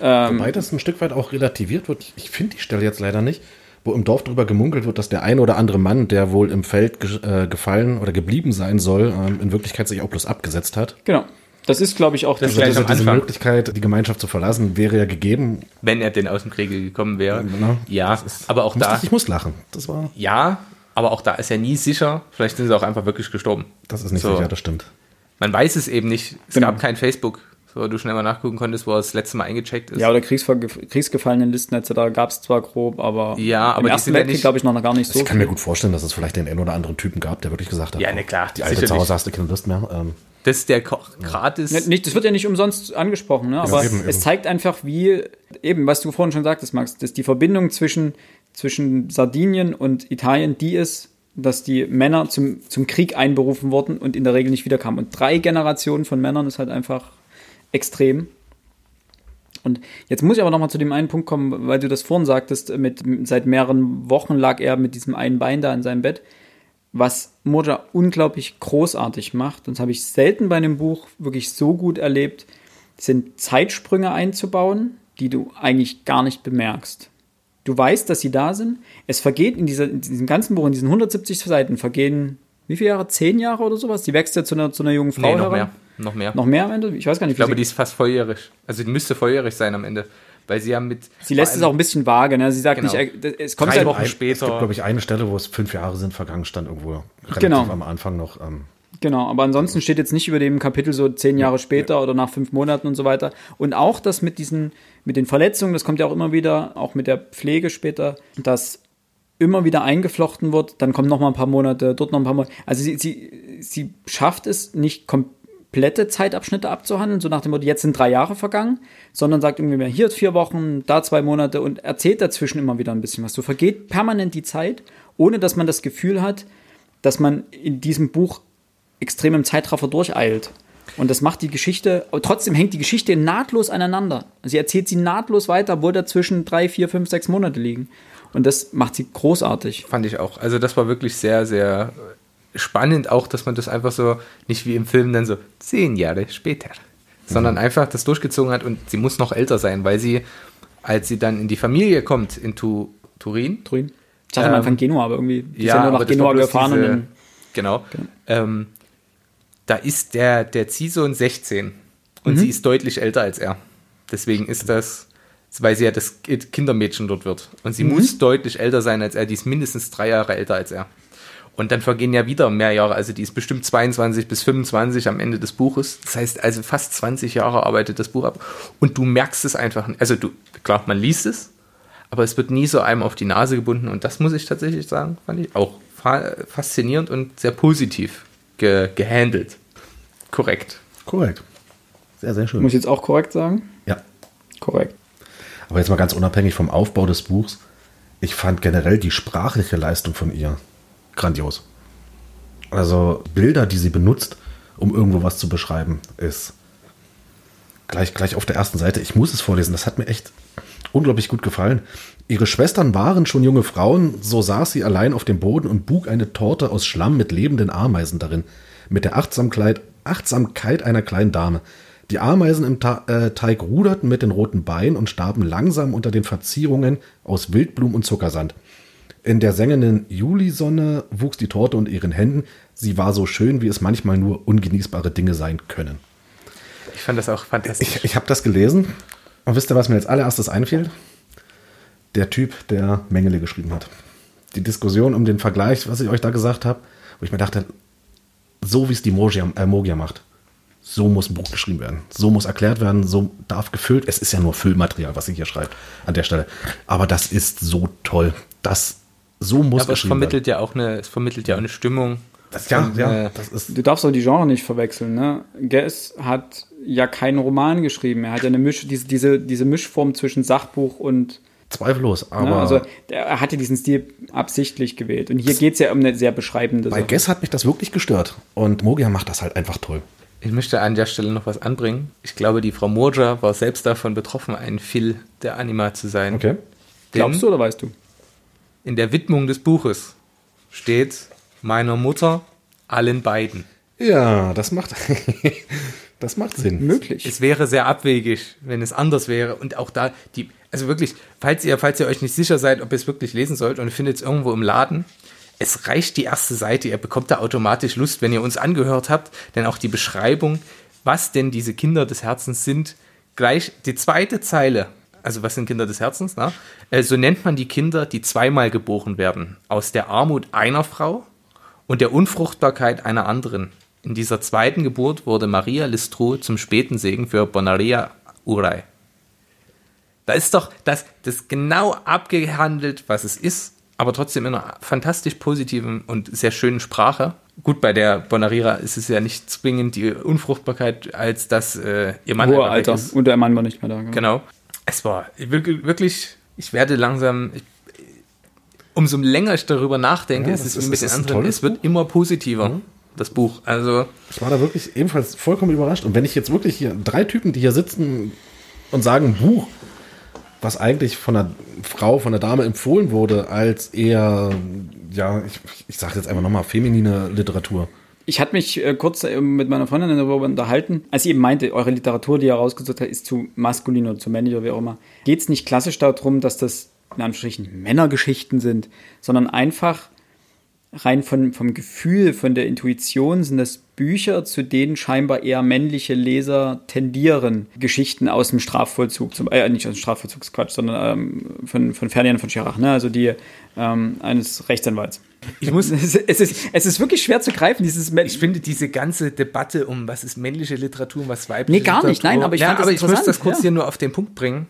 Wobei das ein Stück weit auch relativiert wird. Ich finde die Stelle jetzt leider nicht, wo im Dorf darüber gemunkelt wird, dass der eine oder andere Mann, der wohl im Feld ge äh, gefallen oder geblieben sein soll, ähm, in Wirklichkeit sich auch bloß abgesetzt hat. Genau. Das ist, glaube ich, auch Das gleich Also diese Anfang. Möglichkeit, die Gemeinschaft zu verlassen, wäre ja gegeben. wenn er denn aus dem Krieg gekommen wäre. genau. Ja, aber auch da, ich muss lachen. Das war, ja, aber auch da ist er nie sicher. Vielleicht sind sie auch einfach wirklich gestorben. das ist nicht So. sicher, das stimmt. Man weiß es eben nicht. Es Genau. gab kein Facebook, wo du schnell mal nachgucken konntest, wo er das letzte Mal eingecheckt ist. Ja, oder Kriegsver Kriegsgefallenenlisten etc. gab es zwar grob, aber Ja, aber im die Ersten sind ja Weltkrieg, nicht- glaube ich, noch gar nicht so. Ich kann mir gut vorstellen, dass es vielleicht den einen oder anderen Typen gab, der wirklich gesagt hat, Ja, ne, klar, die alte zu Hause hast du keine Lust mehr. Ähm, Das ist der gratis. Ne, Nicht, das wird ja nicht umsonst angesprochen, ne? aber eben, es eben. zeigt einfach, wie, eben, was du vorhin schon sagtest, Max, dass die Verbindung zwischen, zwischen Sardinien und Italien die ist, dass die Männer zum, zum Krieg einberufen wurden und in der Regel nicht wiederkamen. Und drei Generationen von Männern ist halt einfach extrem. Und jetzt muss ich aber nochmal zu dem einen Punkt kommen, weil du das vorhin sagtest, mit, seit mehreren Wochen lag er mit diesem einen Bein da in seinem Bett. Was Moja unglaublich großartig macht, und das habe ich selten bei einem Buch wirklich so gut erlebt, sind Zeitsprünge einzubauen, die du eigentlich gar nicht bemerkst. Du weißt, dass sie da sind. Es vergeht in, dieser, in diesem ganzen Buch, in diesen 170 Seiten, vergehen wie viele Jahre? Zehn Jahre oder sowas? Die wächst ja zu einer, zu einer jungen Frau nee, noch heran. mehr. Noch mehr. Noch mehr am Ende? Ich weiß gar nicht. ich glaube, wie die sie, ist fast volljährig. Also die müsste volljährig sein am Ende. Weil sie ja mit. sie lässt es auch ein bisschen vage. Ne? Sie sagt Genau. nicht, äh, es kommt Drei ja, Wochen ein, später. Es gibt, glaube ich, eine Stelle, wo es fünf Jahre sind vergangen, stand irgendwo relativ Genau. am Anfang noch. Ähm, Genau, aber ansonsten steht jetzt nicht über dem Kapitel so zehn Jahre später oder nach fünf Monaten und so weiter. Und auch das mit diesen, mit den Verletzungen, das kommt ja auch immer wieder, auch mit der Pflege später, dass immer wieder eingeflochten wird, dann kommen noch mal ein paar Monate, dort noch ein paar Monate. Also sie, sie, sie schafft es nicht komplette Zeitabschnitte abzuhandeln, so nach dem Motto, jetzt sind drei Jahre vergangen, sondern sagt irgendwie mehr, hier vier Wochen, da zwei Monate und erzählt dazwischen immer wieder ein bisschen was. So vergeht permanent die Zeit, ohne dass man das Gefühl hat, dass man in diesem Buch extrem im Zeitraffer durcheilt. Und das macht die Geschichte, aber trotzdem hängt die Geschichte nahtlos aneinander. Sie erzählt sie nahtlos weiter, obwohl dazwischen drei, vier, fünf, sechs Monate liegen. Und das macht sie großartig. Fand ich auch. Also das war wirklich sehr, sehr spannend auch, dass man das einfach so, nicht wie im Film dann so zehn Jahre später, sondern einfach das durchgezogen hat und sie muss noch älter sein, weil sie, als sie dann in die Familie kommt, in tu Turin, Turin. Ich dachte am Ähm, Anfang Genua, aber irgendwie die ja, sind nur nach Genua gefahren und diese- dann, Genau. Ähm, da ist der, der Ziehsohn 16 und Mhm. sie ist deutlich älter als er. Deswegen ist das, weil sie ja das Kindermädchen dort wird. Und sie Mhm. muss deutlich älter sein als er. Die ist mindestens drei Jahre älter als er. Und dann vergehen ja wieder mehr Jahre. Also die ist bestimmt 22 bis 25 am Ende des Buches. Das heißt also fast 20 Jahre arbeitet das Buch ab. Und du merkst es einfach. nicht. Also du, klar, man liest es, aber es wird nie so einem auf die Nase gebunden. Und das muss ich tatsächlich sagen, fand ich auch fa faszinierend und sehr positiv ge gehandelt. Korrekt. Korrekt. Sehr, sehr schön. muss ich jetzt auch korrekt sagen? ja. Korrekt. Aber jetzt mal ganz unabhängig vom Aufbau des Buchs. Ich fand generell die sprachliche Leistung von ihr grandios. Also Bilder, die sie benutzt, um irgendwo was zu beschreiben, ist gleich, gleich auf der ersten Seite. Ich muss es vorlesen. Das hat mir echt unglaublich gut gefallen. Ihre Schwestern waren schon junge Frauen, so saß sie allein auf dem Boden und bug eine Torte aus Schlamm mit lebenden Ameisen darin, mit der Achtsamkeit, Achtsamkeit einer kleinen Dame. Die Ameisen im Ta äh, Teig ruderten mit den roten Beinen und starben langsam unter den Verzierungen aus Wildblumen und Zuckersand. In der sengenden Julisonne wuchs die Torte unter ihren Händen. Sie war so schön, wie es manchmal nur ungenießbare Dinge sein können. Ich fand das auch fantastisch. Ich, ich habe das gelesen und wisst ihr, was mir als allererstes einfiel? Der Typ, der Mengele geschrieben hat. Die Diskussion um den Vergleich, was ich euch da gesagt habe, wo ich mir dachte, so wie es die Mogia, äh, Mogia macht, so muss ein Buch geschrieben werden. So muss erklärt werden, so darf gefüllt. Es ist ja nur Füllmaterial, was sie hier schreibt an der Stelle. Aber das ist so toll. Das so muss aber es vermittelt ja auch eine, es vermittelt ja auch eine Stimmung. werden. Das, ja, ja, äh, das ist Du darfst auch die Genre nicht verwechseln. Ne? Guess hat ja keinen Roman geschrieben. Er hat ja eine Misch, diese, diese, diese Mischform zwischen Sachbuch und. zweifellos. Aber Ne? Also er hatte diesen Stil absichtlich gewählt. Und hier geht es ja um eine sehr beschreibende bei Sache. Guess hat mich das wirklich gestört. Und Mogia macht das halt einfach toll. Ich möchte an der Stelle noch was anbringen. Ich glaube, die Frau Morja war selbst davon betroffen, ein Phil der Anima zu sein. Okay. Denn Glaubst du oder weißt du? in der Widmung des Buches steht meiner Mutter allen beiden. Ja, das macht, [LAUGHS] das macht Sinn. Möglich. Es wäre sehr abwegig, wenn es anders wäre. Und auch da, die, also wirklich, falls ihr, falls ihr euch nicht sicher seid, ob ihr es wirklich lesen sollt und ihr findet es irgendwo im Laden, es reicht die erste Seite, ihr bekommt da automatisch Lust, wenn ihr uns angehört habt, denn auch die Beschreibung, was denn diese Kinder des Herzens sind, gleich die zweite Zeile, also was sind Kinder des Herzens, na? Äh, so nennt man die Kinder, die zweimal geboren werden, aus der Armut einer Frau und der Unfruchtbarkeit einer anderen. In dieser zweiten Geburt wurde Maria Listro zum späten Segen für Bonaria Urai. Da ist doch das, das genau abgehandelt, was es ist, aber trotzdem in einer fantastisch positiven und sehr schönen Sprache. Gut, bei der Bonarira ist es ja nicht zwingend die Unfruchtbarkeit, als dass äh, ihr Mann Hohe Alter. ist. Und der Mann war nicht mehr da. Genau. Genau. Es war wirklich, ich werde langsam, ich, umso länger ich darüber nachdenke, Ja, es ist, das den ist ein es wird immer positiver, das Buch. Also, Ich war da wirklich ebenfalls vollkommen überrascht. Und wenn ich jetzt wirklich hier drei Typen, die hier sitzen und sagen, Buch, was eigentlich von einer Frau, von einer Dame empfohlen wurde, als eher, ja, ich, ich sage jetzt einfach nochmal, feminine Literatur. Ich hatte mich äh, kurz äh, mit meiner Freundin darüber unterhalten, als sie eben meinte, eure Literatur, die ihr rausgesucht habt, ist zu maskulin oder zu männlich oder wie auch immer. Geht es nicht klassisch darum, dass das in Anführungsstrichen Männergeschichten sind, sondern einfach rein von, vom Gefühl, von der Intuition sind das Bücher, zu denen scheinbar eher männliche Leser tendieren, Geschichten aus dem Strafvollzug, zum, äh, nicht aus dem Strafvollzugsquatsch, sondern ähm, von, von Ferdinand von Schirach, ne? also die ähm, eines Rechtsanwalts. ich muss, [LAUGHS] Es ist, es, ist, wirklich schwer zu greifen, dieses ich finde diese ganze Debatte um, was ist männliche Literatur und was weibliche Nee, gar nicht, Literatur. nein, aber ich ja, fand das aber ich muss das kurz ja. hier nur auf den Punkt bringen.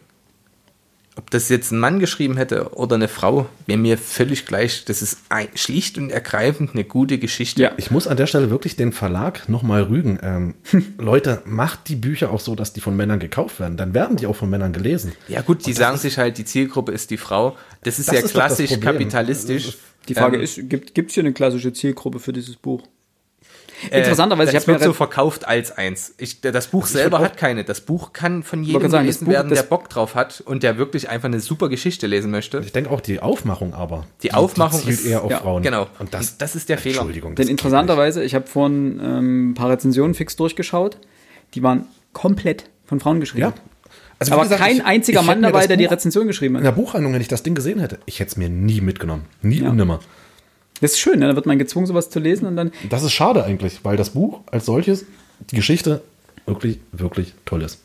Ob das jetzt ein Mann geschrieben hätte oder eine Frau, wäre mir völlig gleich. Das ist ein, schlicht und ergreifend eine gute Geschichte. Ja. Ich muss an der Stelle wirklich den Verlag nochmal rügen. Ähm, [LAUGHS] Leute, macht die Bücher auch so, dass die von Männern gekauft werden. Dann werden die auch von Männern gelesen. Ja gut, die sagen sich halt, die Zielgruppe ist die Frau. Das ist Das ja ist klassisch kapitalistisch. Die Frage Ähm, ist, gibt es hier eine klassische Zielgruppe für dieses Buch? Äh, Interessanterweise, ich das habe mir so verkauft als eins. Ich, das Buch selber hat keine. Das Buch kann von jedem sagen, gelesen Buch- werden, der Bock drauf hat und der wirklich einfach eine super Geschichte lesen möchte. Ich denke auch die Aufmachung aber. Die Aufmachung zielt ist- eher auf ja, Frauen. genau. Und das, Das ist der Fehler. Entschuldigung. Denn interessanterweise, ich habe vorhin ähm, ein paar Rezensionen fix durchgeschaut, die waren komplett von Frauen geschrieben. Ja, Also, Aber gesagt, kein ich- einziger ich Mann dabei, der die Buch- Rezension geschrieben In hat. der Buchhandlung, wenn ich das Ding gesehen hätte, ich hätte es mir nie mitgenommen. Nie Ja. und nimmer. Das ist schön, ne? da wird man gezwungen, sowas zu lesen und dann. Das ist schade eigentlich, weil das Buch als solches, die Geschichte wirklich, wirklich toll ist.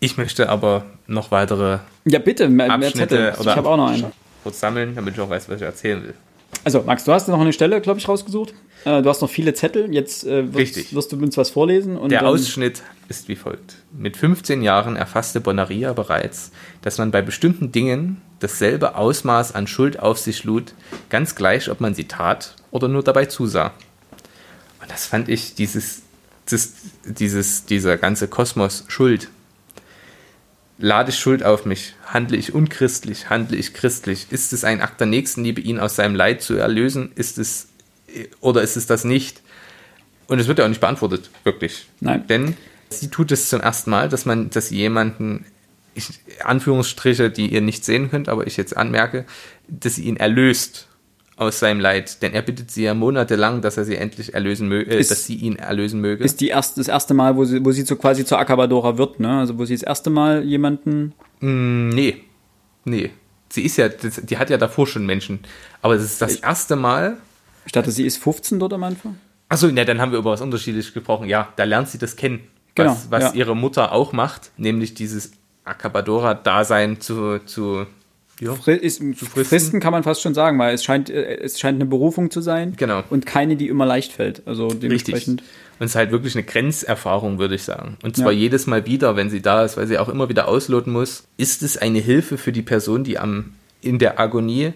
Ich möchte aber noch weitere Ja, bitte, mehr, mehr Abschnitte Zettel. Ich oder habe auch noch einen. kurz sammeln, damit ich auch weiß, was ich erzählen will. Also, Max, du hast noch eine Stelle, glaube ich, rausgesucht. Äh, du hast noch viele Zettel. Jetzt äh, wirst, wirst du uns was vorlesen. Und Der Ausschnitt ist wie folgt. Mit 15 Jahren erfasste Bonaria bereits, dass man bei bestimmten Dingen dasselbe Ausmaß an Schuld auf sich lud, ganz gleich, ob man sie tat oder nur dabei zusah. Und das fand ich, dieses, dieses, dieser ganze Kosmos Schuld. Lade ich Schuld auf mich? Handle ich unchristlich? Handle ich christlich? Ist es ein Akt der Nächstenliebe, ihn aus seinem Leid zu erlösen? Ist es, oder ist es das nicht? Und es wird ja auch nicht beantwortet, wirklich. Nein. Denn sie tut es zum ersten Mal, dass man, dass sie jemanden, ich, Anführungsstriche, die ihr nicht sehen könnt, aber ich jetzt anmerke, dass sie ihn erlöst aus seinem Leid. Denn er bittet sie ja monatelang, dass er sie endlich erlösen möge, äh, dass sie ihn erlösen möge. Ist die erst, das erste Mal, wo sie, wo sie so quasi zur Acabadora wird, ne? Also, wo sie das erste Mal jemanden. Mm, nee. Nee. Sie ist ja, das, die hat ja davor schon Menschen. Aber es ist das erste Mal. Ich dachte, sie ist 15 dort am Anfang. Achso, na, dann haben wir über was Unterschiedliches gesprochen. Ja, da lernt sie das kennen. Genau, Was, was ja. ihre Mutter auch macht, nämlich dieses Acabadora-Dasein zu, zu ja, Fri ist, fristen. fristen kann man fast schon sagen, weil es scheint, äh, es scheint eine Berufung zu sein. Genau. Und keine, die immer leicht fällt. Also Richtig. dementsprechend. Und es ist halt wirklich eine Grenzerfahrung, würde ich sagen. Und zwar Ja. jedes Mal wieder, wenn sie da ist, weil sie auch immer wieder ausloten muss. Ist es eine Hilfe für die Person, die am, in der Agonie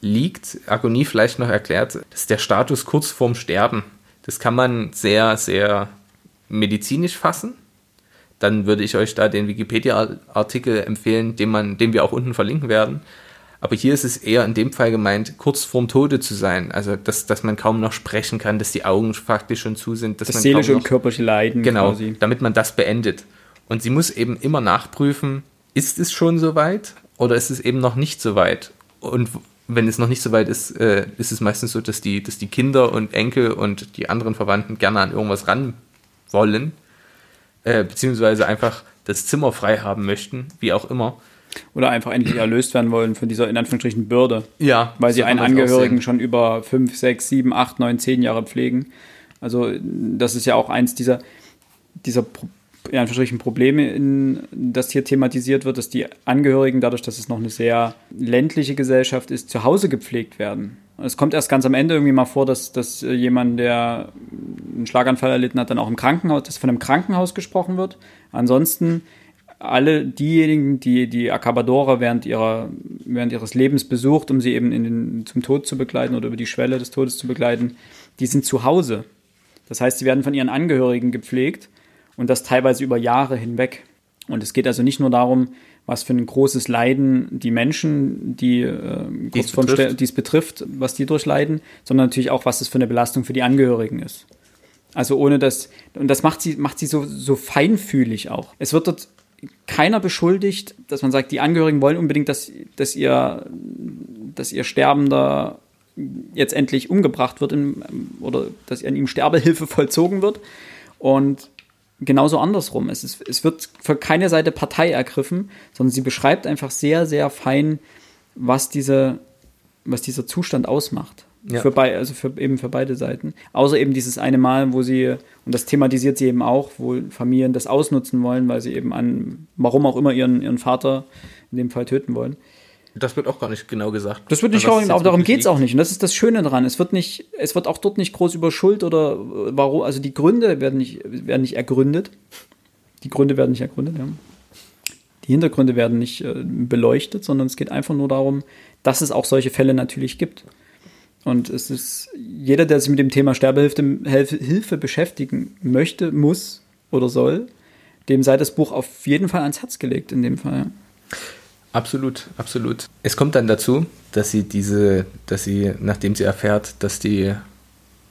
liegt? Agonie vielleicht noch erklärt, das ist der Status kurz vorm Sterben. Das kann man sehr, sehr medizinisch fassen. Dann würde ich euch da den Wikipedia-Artikel empfehlen, den, man, den wir auch unten verlinken werden. Aber hier ist es eher in dem Fall gemeint, kurz vorm Tode zu sein. Also, dass, dass man kaum noch sprechen kann, dass die Augen faktisch schon zu sind. Dass Das man seelische und körperliche Leiden Genau, quasi. damit man das beendet. Und sie muss eben immer nachprüfen, ist es schon soweit oder ist es eben noch nicht soweit? Und wenn es noch nicht soweit ist, äh, ist es meistens so, dass die, dass die Kinder und Enkel und die anderen Verwandten gerne an irgendwas ran wollen, äh, beziehungsweise einfach das Zimmer frei haben möchten, wie auch immer. Oder einfach endlich erlöst werden wollen von dieser in Anführungsstrichen Bürde. Ja, Weil sie einen Angehörigen schon über 5, 6, 7, 8, 9, 10 Jahre pflegen. Also das ist ja auch eins dieser, dieser in Anführungsstrichen Probleme, in, das hier thematisiert wird, dass die Angehörigen, dadurch, dass es noch eine sehr ländliche Gesellschaft ist, zu Hause gepflegt werden. Es kommt erst ganz am Ende irgendwie mal vor, dass, dass äh, jemand, der einen Schlaganfall erlitten hat, dann auch im Krankenhaus, dass von einem Krankenhaus gesprochen wird. Ansonsten alle diejenigen, die die Acabadora während, ihrer, während ihres Lebens besucht, um sie eben in den, zum Tod zu begleiten oder über die Schwelle des Todes zu begleiten, die sind zu Hause. Das heißt, sie werden von ihren Angehörigen gepflegt und das teilweise über Jahre hinweg. Und es geht also nicht nur darum, was für ein großes Leiden die Menschen, die äh, kurz es vorm betrifft. Dies betrifft, was die durchleiden, sondern natürlich auch, was das für eine Belastung für die Angehörigen ist. Also ohne das, und das macht sie, macht sie so, so feinfühlig auch. Es wird dort keiner beschuldigt, dass man sagt, die Angehörigen wollen unbedingt, dass, dass, ihr, dass ihr Sterbender jetzt endlich umgebracht wird in, oder dass an ihm Sterbehilfe [LAUGHS] vollzogen wird. Und genauso andersrum. Es, ist, es wird für keine Seite Partei ergriffen, sondern sie beschreibt einfach sehr, sehr fein, was, diese, was dieser Zustand ausmacht. Ja. Für bei, also für, eben für beide Seiten. Außer eben dieses eine Mal, wo sie, und das thematisiert sie eben auch, wo Familien das ausnutzen wollen, weil sie eben an, warum auch immer, ihren, ihren Vater in dem Fall töten wollen. Das wird auch gar nicht genau gesagt. Das wird nicht auch jetzt darum geht es auch nicht. Und das ist das Schöne daran. Es wird nicht, es wird auch dort nicht groß über Schuld oder äh, warum, also die Gründe werden nicht, werden nicht ergründet. Die Gründe werden nicht ergründet, ja. Die Hintergründe werden nicht äh, beleuchtet, sondern es geht einfach nur darum, dass es auch solche Fälle natürlich gibt. Und es ist, jeder, der sich mit dem Thema Sterbehilfe Hilfe, Hilfe beschäftigen möchte, muss oder soll, dem sei das Buch auf jeden Fall ans Herz gelegt, in dem Fall. Absolut, absolut. Es kommt dann dazu, dass sie diese, dass sie, nachdem sie erfährt, dass die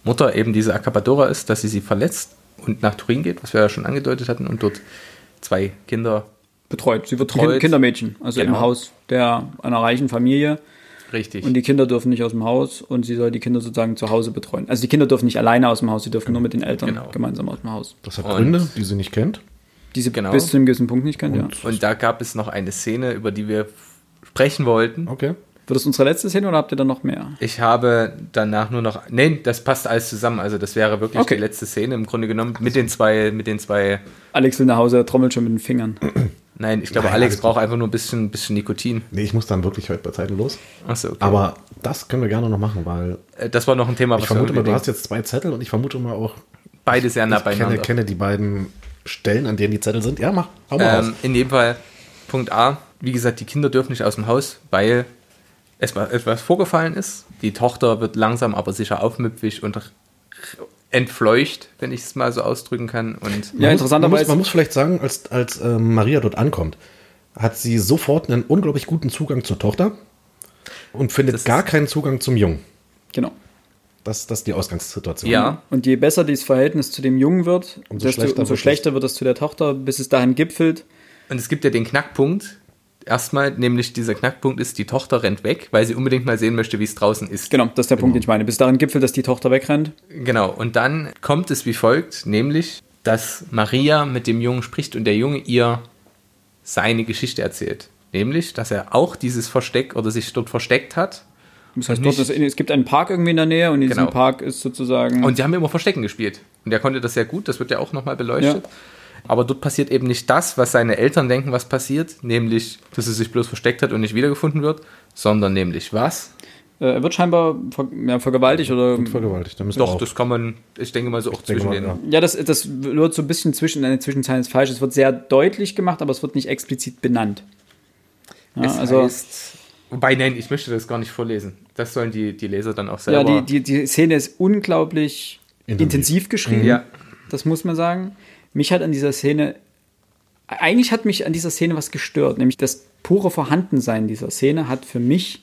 Mutter eben diese Accapadora ist, dass sie sie verletzt und nach Turin geht, was wir ja schon angedeutet hatten, und dort zwei Kinder betreut. Sie wird Betreut. Kind- Kindermädchen, also Genau. im Haus der einer reichen Familie. richtig. Und die Kinder dürfen nicht aus dem Haus und sie soll die Kinder sozusagen zu Hause betreuen. Also die Kinder dürfen nicht alleine aus dem Haus, sie dürfen nur mit den Eltern Genau. gemeinsam aus dem Haus. Das hat Und- Gründe, die sie nicht kennt. Die sie Genau. bis zu einem gewissen Punkt nicht kennt, ja. Und da gab es noch eine Szene, über die wir sprechen wollten. Okay. Wird das unsere letzte Szene oder habt ihr da noch mehr? Ich habe danach nur noch. Nein, das passt alles zusammen. Also das wäre wirklich Okay. die letzte Szene im Grunde genommen mit den zwei, mit den zwei. Alex will nach Hause, trommelt schon mit den Fingern. [CLEARS THROAT] Nein, ich glaube, Nein, Alex alles braucht einfach nur ein bisschen, bisschen Nikotin. Nee, ich muss dann wirklich heute bei Zeiten los. Achso, okay. Aber das können wir gerne noch machen, weil Äh, das war noch ein Thema, was ich vermute wir mal, du hast jetzt zwei Zettel und ich vermute mal auch, beide sehr nah ich kenne, beieinander. kenne die beiden Stellen, an denen die Zettel sind. Ja, mach, hau mal Ähm, in dem Fall, Punkt A, wie gesagt, die Kinder dürfen nicht aus dem Haus, weil es wa- etwas vorgefallen ist. Die Tochter wird langsam aber sicher aufmüpfig und entfleucht, wenn ich es mal so ausdrücken kann. Und Ja, man muss, man, muss, interessanterweise. man muss vielleicht sagen, als, als ähm, Maria dort ankommt, hat sie sofort einen unglaublich guten Zugang zur Tochter und findet gar keinen Zugang zum Jungen. Genau. Das, das ist die Ausgangssituation. ja, Und je besser dieses Verhältnis zu dem Jungen wird, Umso desto, schlechter umso wird es. schlechter wird es zu der Tochter, bis es dahin gipfelt. und es gibt ja den Knackpunkt. Erstmal, nämlich dieser Knackpunkt ist, die Tochter rennt weg, weil sie unbedingt mal sehen möchte, wie es draußen ist. Genau, das ist der Punkt, den ich meine. Bis dahin gipfelt, dass die Tochter wegrennt. Genau, und dann kommt es wie folgt, nämlich, dass Maria mit dem Jungen spricht und der Junge ihr seine Geschichte erzählt. Nämlich, dass er auch dieses Versteck oder sich dort versteckt hat. Das heißt, dort ist, es gibt einen Park irgendwie in der Nähe und in diesem Genau. Park ist sozusagen. Und die haben immer Verstecken gespielt. Und er konnte das sehr gut, das wird ja auch nochmal beleuchtet. Ja. Aber dort passiert eben nicht das, was seine Eltern denken, was passiert, nämlich, dass er sich bloß versteckt hat und nicht wiedergefunden wird, sondern nämlich was? äh, er wird scheinbar ver ja, vergewaltigt oder. Vergewaltigt. Da müssen Doch, wir auch. das kann man, ich denke mal so auch zwischen mal, den. ja. Ja, das, das wird so ein bisschen zwischen, in der Zwischenzeit ist falsch. Es wird sehr deutlich gemacht, aber es wird nicht explizit benannt. Ja, es also, heißt, wobei, nein, ich möchte das gar nicht vorlesen. Das sollen die, die Leser dann auch ja, selber. die, die, die Szene ist unglaublich Intensiv. intensiv, geschrieben. Ja. Das muss man sagen. Mich hat an dieser Szene, eigentlich hat mich an dieser Szene was gestört, nämlich das pure Vorhandensein dieser Szene hat für mich,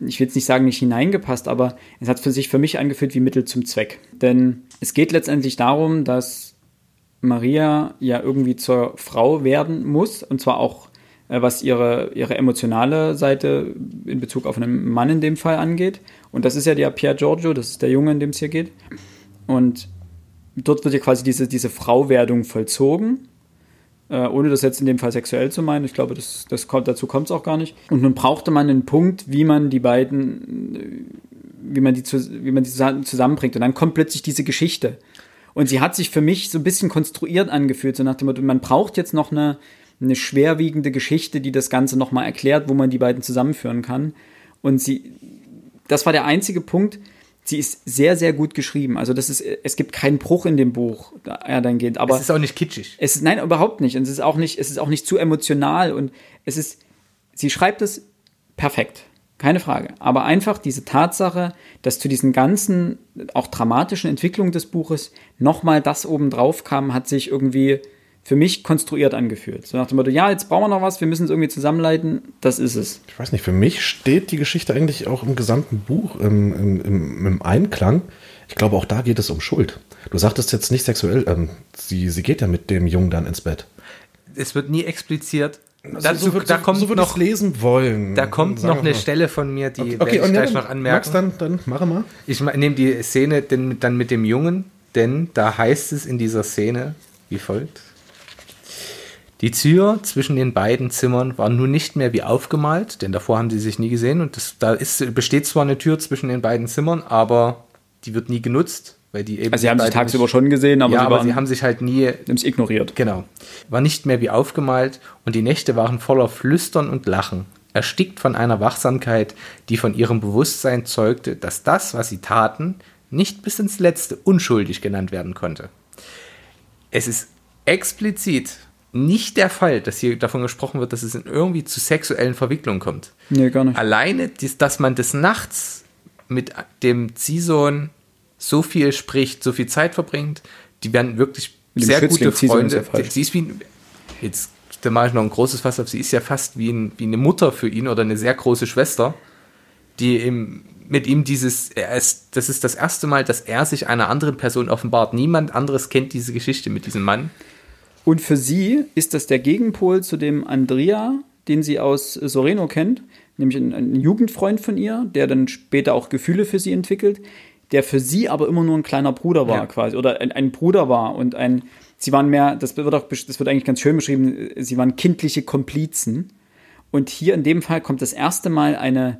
ich will jetzt nicht sagen, nicht hineingepasst, aber es hat für sich für mich angefühlt wie Mittel zum Zweck. Denn es geht letztendlich darum, dass Maria ja irgendwie zur Frau werden muss, und zwar auch was ihre, ihre emotionale Seite in Bezug auf einen Mann in dem Fall angeht. Und das ist ja der Pier Giorgio, das ist der Junge, in dem es hier geht. Und dort wird ja quasi diese, diese Frauwerdung vollzogen, äh, ohne das jetzt in dem Fall sexuell zu meinen. Ich glaube, das, das kommt, dazu kommt es auch gar nicht. Und nun brauchte man einen Punkt, wie man die beiden, äh, wie man die, wie man die zusammen- zusammenbringt. Und dann kommt plötzlich diese Geschichte. Und sie hat sich für mich so ein bisschen konstruiert angefühlt, so nach dem Motto, man braucht jetzt noch eine, eine schwerwiegende Geschichte, die das Ganze nochmal erklärt, wo man die beiden zusammenführen kann. Und sie, das war der einzige Punkt, sie ist sehr, sehr gut geschrieben. Also das ist, es gibt keinen Bruch in dem Buch, da er dann geht. Aber es ist auch nicht kitschig. es ist, nein, überhaupt nicht. Und es ist auch nicht, es ist auch nicht zu emotional und es ist, sie schreibt es perfekt. Keine Frage. Aber einfach diese Tatsache, dass zu diesen ganzen, auch dramatischen Entwicklungen des Buches nochmal das oben drauf kam, hat sich irgendwie für mich konstruiert angefühlt. So nach dem Motto, ja, jetzt brauchen wir noch was, wir müssen es irgendwie zusammenleiten. Das ist es. Ich weiß nicht, für mich steht die Geschichte eigentlich auch im gesamten Buch im, im, im, im Einklang. Ich glaube, auch da geht es um Schuld. Du sagtest jetzt nicht sexuell, ähm, sie, sie geht ja mit dem Jungen dann ins Bett. Es wird nie expliziert. Also Dazu, wird- da kommt so noch, lesen wollen. da kommt noch eine mal. Stelle von mir, die Okay, werde okay ich und ja, gleich dann, noch anmerken. Max, dann, dann mache mal. Ich nehme die Szene denn, dann mit dem Jungen, denn da heißt es in dieser Szene wie folgt. Die Tür zwischen den beiden Zimmern war nun nicht mehr wie aufgemalt, denn davor haben sie sich nie gesehen und das, da ist, besteht zwar eine Tür zwischen den beiden Zimmern, aber die wird nie genutzt, weil die eben. Also sie haben sich tagsüber nicht- schon gesehen, aber ja, sie aber sie haben sich halt nie es ignoriert. Genau. War nicht mehr wie aufgemalt und die Nächte waren voller Flüstern und Lachen, erstickt von einer Wachsamkeit, die von ihrem Bewusstsein zeugte, dass das, was sie taten, nicht bis ins Letzte unschuldig genannt werden konnte. Es ist explizit nicht der Fall, dass hier davon gesprochen wird, dass es in irgendwie zu sexuellen Verwicklungen kommt. Nee, gar nicht. Alleine, dass man des Nachts mit dem Ziehsohn so viel spricht, so viel Zeit verbringt, die werden wirklich sehr Schützling, gute Ziehsohn ist Freunde. ja sie ist wie, ein- jetzt da mache ich noch ein großes Fass auf, sie ist ja fast wie, ein, wie eine Mutter für ihn oder eine sehr große Schwester, die ihm, mit ihm dieses, ist, das ist das erste Mal, dass er sich einer anderen Person offenbart. Niemand anderes kennt diese Geschichte mit diesem Mann. Und für sie ist das der Gegenpol zu dem Andrea, den sie aus Soreno kennt, nämlich ein, ein Jugendfreund von ihr, der dann später auch Gefühle für sie entwickelt, der für sie aber immer nur ein kleiner Bruder war Ja. quasi oder ein, ein Bruder war und ein sie waren mehr, das wird auch, das wird eigentlich ganz schön beschrieben, sie waren kindliche Komplizen. Und hier in dem Fall kommt das erste Mal eine,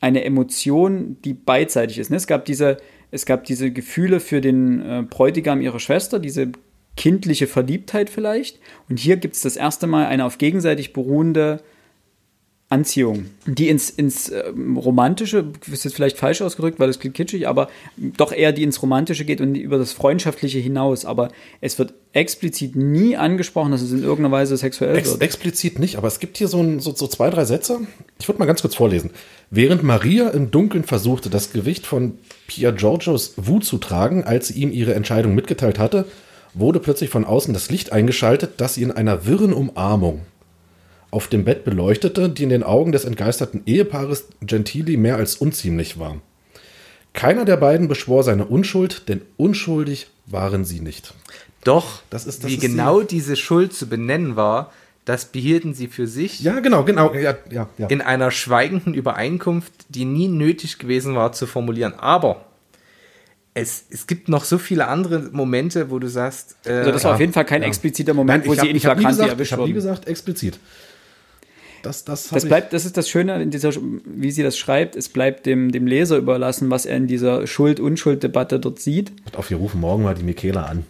eine Emotion, die beidseitig ist. Ne? Es gab diese, es gab diese Gefühle für den äh, Bräutigam ihrer Schwester, diese kindliche Verliebtheit vielleicht. Und hier gibt es das erste Mal eine auf gegenseitig beruhende Anziehung, die ins, ins äh, Romantische, ist jetzt vielleicht falsch ausgedrückt, weil das klingt kitschig, aber doch eher die ins Romantische geht und über das Freundschaftliche hinaus. Aber es wird explizit nie angesprochen, dass es in irgendeiner Weise sexuell Ex wird. Explizit nicht, aber es gibt hier so, ein, so, so zwei, drei Sätze. Ich würde mal ganz kurz vorlesen. Während Maria im Dunkeln versuchte, das Gewicht von Pia Giorgios Wut zu tragen, als sie ihm ihre Entscheidung mitgeteilt hatte, wurde plötzlich von außen das Licht eingeschaltet, das sie in einer wirren Umarmung auf dem Bett beleuchtete, die in den Augen des entgeisterten Ehepaares Gentili mehr als unziemlich war. Keiner der beiden beschwor seine Unschuld, denn unschuldig waren sie nicht. Doch, Das ist- das wie genau diese Schuld zu benennen war, das behielten sie für sich Ja, genau, genau. Ja, ja, ja. in einer schweigenden Übereinkunft, die nie nötig gewesen war zu formulieren. Aber es, es gibt noch so viele andere Momente, wo du sagst, äh, Also das war auf jeden Fall kein ja. expliziter Moment, wo ich sie hab- in hab Flagranti gesagt, erwischt Ich habe nie wurden. gesagt explizit. Das, das, hab Das bleibt, das ist das Schöne in dieser, wie sie das schreibt, es bleibt dem, dem Leser überlassen, was er in dieser Schuld-Unschuld-Debatte dort sieht. Auf, wir rufen morgen mal die Michaela an.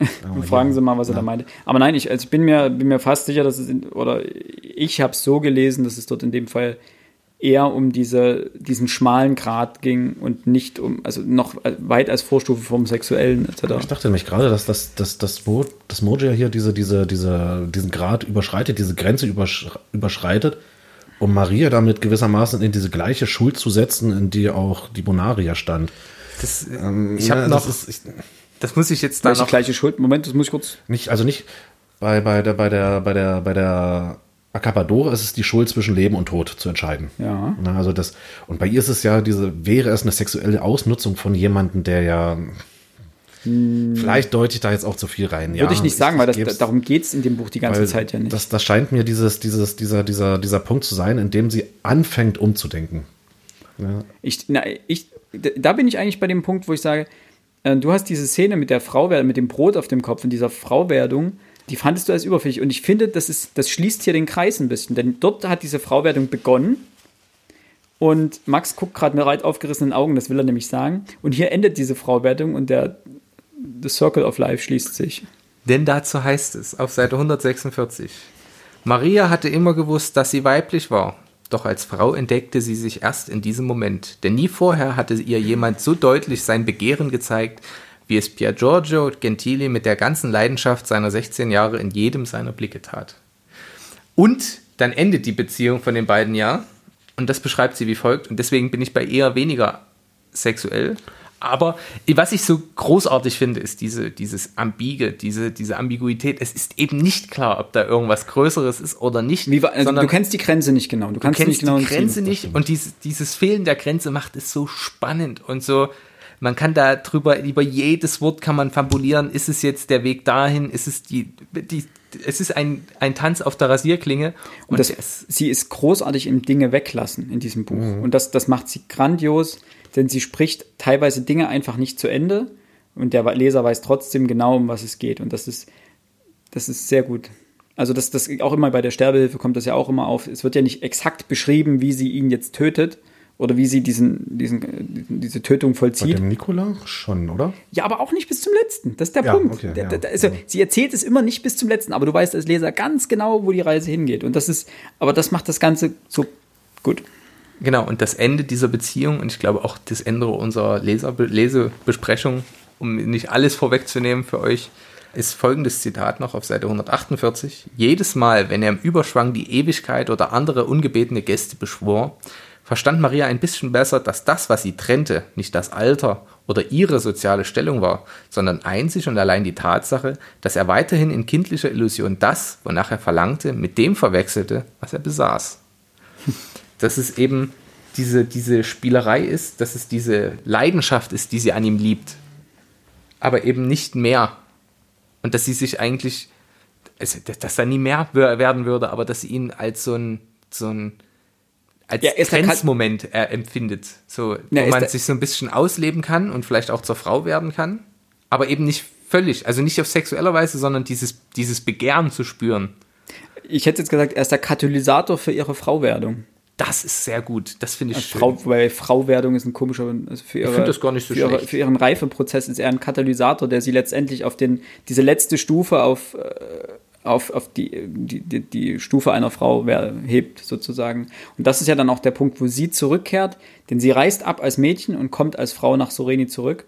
[LAUGHS] Und fragen Sie mal, was er da meinte. Aber nein, ich, also ich bin, mir, bin mir fast sicher, dass es, in, oder ich habe es so gelesen, dass es dort in dem Fall eher um diese, diesen schmalen Grad ging und nicht um, also noch weit als Vorstufe vom Sexuellen Ich etc. dachte nämlich gerade, dass das, das, das, Mo, das Mojo hier diese, diese, diese, diesen Grad überschreitet, diese Grenze übersch, überschreitet, um Maria damit gewissermaßen in diese gleiche Schuld zu setzen, in die auch die Bonaria stand. das, Ähm, ich habe ja, noch, das das, ist, ich, muss ich jetzt da noch gleiche Schuld? Moment, das muss ich kurz. nicht, also nicht bei, bei der, bei der, bei der, bei der Accapadora ist es die Schuld zwischen Leben und Tod zu entscheiden. Ja. Also das, und bei ihr ist es ja diese, wäre es eine sexuelle Ausnutzung von jemandem, der ja, vielleicht deute ich da jetzt auch zu viel rein. Hm. Würde ich nicht sagen, weil das, darum geht es in dem Buch die ganze Zeit ja nicht. Das, das scheint mir dieses, dieses, dieser, dieser, dieser Punkt zu sein, in dem sie anfängt umzudenken. Ich, na, ich, da bin ich eigentlich bei dem Punkt, wo ich sage, äh, du hast diese Szene mit der Frau, mit dem Brot auf dem Kopf und dieser Frauwerdung, die fandest du als überfällig. Und ich finde, das, ist, das schließt hier den Kreis ein bisschen, denn dort hat diese Frauwerdung begonnen. Und Max guckt gerade mit weit aufgerissenen Augen, das will er nämlich sagen. Und hier endet diese Frauwerdung und der The Circle of Life schließt sich. Denn dazu heißt es auf Seite 146. Maria hatte immer gewusst, dass sie weiblich war. Doch als Frau entdeckte sie sich erst in diesem Moment. Denn nie vorher hatte ihr jemand so deutlich sein Begehren gezeigt, wie es Pier Giorgio Gentili mit der ganzen Leidenschaft seiner 16 Jahre in jedem seiner Blicke tat. Und dann endet die Beziehung von den beiden ja. Und das beschreibt sie wie folgt. Und deswegen bin ich bei eher weniger sexuell. Aber was ich so großartig finde, ist diese, dieses Ambige, diese, diese Ambiguität. Es ist eben nicht klar, ob da irgendwas Größeres ist oder nicht. Wie, also, sondern du kennst die Grenze nicht genau. Du du kannst kennst nicht genau die Grenze nicht. Und dieses, dieses Fehlen der Grenze macht es so spannend und so. Man kann da drüber, über jedes Wort kann man fabulieren. Ist es jetzt der Weg dahin? Ist es die, die es ist ein, ein Tanz auf der Rasierklinge. Und das, sie ist großartig im Dinge weglassen in diesem Buch. Mhm. Und das, das macht sie grandios, denn sie spricht teilweise Dinge einfach nicht zu Ende und der Leser weiß trotzdem genau, um was es geht. Und das ist, das ist sehr gut. Also das, das auch immer bei der Sterbehilfe kommt das ja auch immer auf. Es wird ja nicht exakt beschrieben, wie sie ihn jetzt tötet oder wie sie diesen, diesen, diese Tötung Bei vollzieht. dem Nikola schon, oder? Ja, aber auch nicht bis zum letzten. Das ist der Ja, Punkt. okay, der- der- also, ja. Sie erzählt es immer nicht bis zum letzten, aber du weißt als Leser ganz genau, wo die Reise hingeht. Und das ist, aber das macht das Ganze so gut. Genau, und das Ende dieser Beziehung, und ich glaube auch das Ende unserer Leser Lesebesprechung, um nicht alles vorwegzunehmen für euch, ist folgendes Zitat noch auf Seite 148. Jedes Mal, wenn er im Überschwang die Ewigkeit oder andere ungebetene Gäste beschwor, verstand Maria ein bisschen besser, dass das, was sie trennte, nicht das Alter oder ihre soziale Stellung war, sondern einzig und allein die Tatsache, dass er weiterhin in kindlicher Illusion das, wonach er verlangte, mit dem verwechselte, was er besaß [LAUGHS] dass es eben diese, diese Spielerei ist, dass es diese Leidenschaft ist, die sie an ihm liebt, aber eben nicht mehr. Und dass sie sich eigentlich, also, dass, dass da nie mehr werden würde, aber dass sie ihn als so ein, so ein als Ja, er Grenzmoment äh, empfindet, so, Ja, wo man sich so ein bisschen ausleben kann und vielleicht auch zur Frau werden kann, aber eben nicht völlig. Also nicht auf sexueller Weise, sondern dieses, dieses Begehren zu spüren. Ich hätte jetzt gesagt, er ist der Katalysator für ihre Frauwerdung. Das ist sehr gut. Das finde ich Also schön. Frau, weil Frauwerdung ist ein komischer, also für, ihre, finde das gar nicht so für, ihre, für ihren Reifeprozess ist er ein Katalysator, der sie letztendlich auf den, diese letzte Stufe auf, äh, auf, auf die, die, die, die Stufe einer Frau wer- hebt, sozusagen. Und das ist ja dann auch der Punkt, wo sie zurückkehrt, denn sie reist ab als Mädchen und kommt als Frau nach Soreni zurück.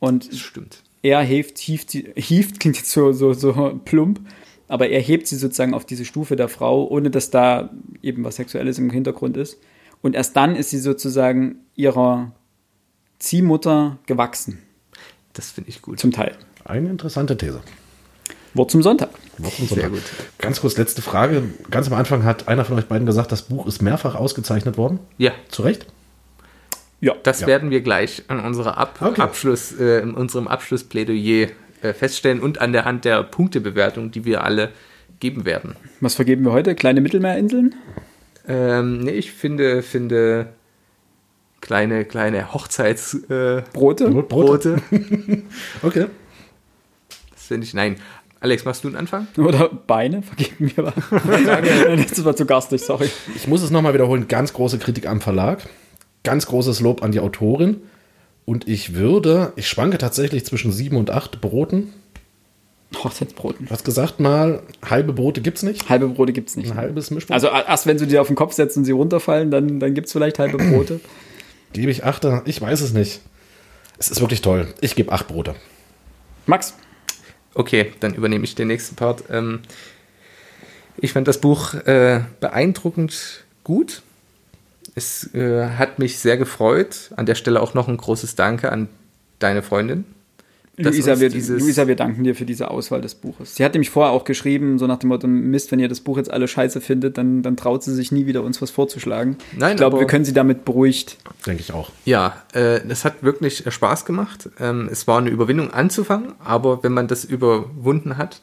Und das stimmt. er hieft, hieft, sie, [LAUGHS] hieft klingt jetzt so, so, so plump, aber er hebt sie sozusagen auf diese Stufe der Frau, ohne dass da eben was Sexuelles im Hintergrund ist. Und erst dann ist sie sozusagen ihrer Ziehmutter gewachsen, Das finde ich gut. zum Teil. Eine interessante These. Wort zum Sonntag. Sehr gut. Ganz kurz, letzte Frage. Ganz am Anfang hat einer von euch beiden gesagt, das Buch ist mehrfach ausgezeichnet worden. Ja, Zu Recht? Ja, das Ja. werden wir gleich an unserer Ab Okay. Abschluss, äh, in unserem Abschlussplädoyer äh, feststellen und an der Hand der Punktebewertung, die wir alle geben werden. was vergeben wir heute? Kleine Mittelmeerinseln? Ähm, nee, ich finde, finde kleine, kleine Hochzeitsbrote. Äh, Brote? Brote. [LAUGHS] Okay. das finde ich, nein. Alex, machst du einen Anfang? [LAUGHS] Oder Beine? Vergeben wir was? das war zu garstig, sorry. Ich muss es nochmal wiederholen. Ganz große Kritik am Verlag. Ganz großes Lob an die Autorin. Und ich würde, ich schwanke tatsächlich zwischen sieben und acht Broten. Hochzeitsbroten. Du hast gesagt mal, halbe Brote gibt's nicht. Halbe Brote gibt's nicht. Ein halbes Mischbrot. Also erst wenn du die auf den Kopf setzt und sie runterfallen, dann, dann gibt's vielleicht halbe Brote. Gebe ich achte? Ich weiß es nicht. Es ist wirklich toll. Ich gebe acht Brote. Max, Okay, dann übernehme ich den nächsten Part. Ähm, ich fand das Buch äh, beeindruckend gut. Es äh, hat mich sehr gefreut. An der Stelle auch noch ein großes Danke an deine Freundin. Luisa wir, dieses- Luisa, wir danken dir für diese Auswahl des Buches. Sie hat nämlich vorher auch geschrieben, so nach dem Motto, Mist, wenn ihr das Buch jetzt alle scheiße findet, dann, dann traut sie sich nie wieder, uns was vorzuschlagen. Nein, ich glaube, aber- wir können sie damit beruhigt. Denke ich auch. Ja, äh, es hat wirklich Spaß gemacht. Ähm, es war eine Überwindung anzufangen, aber wenn man das überwunden hat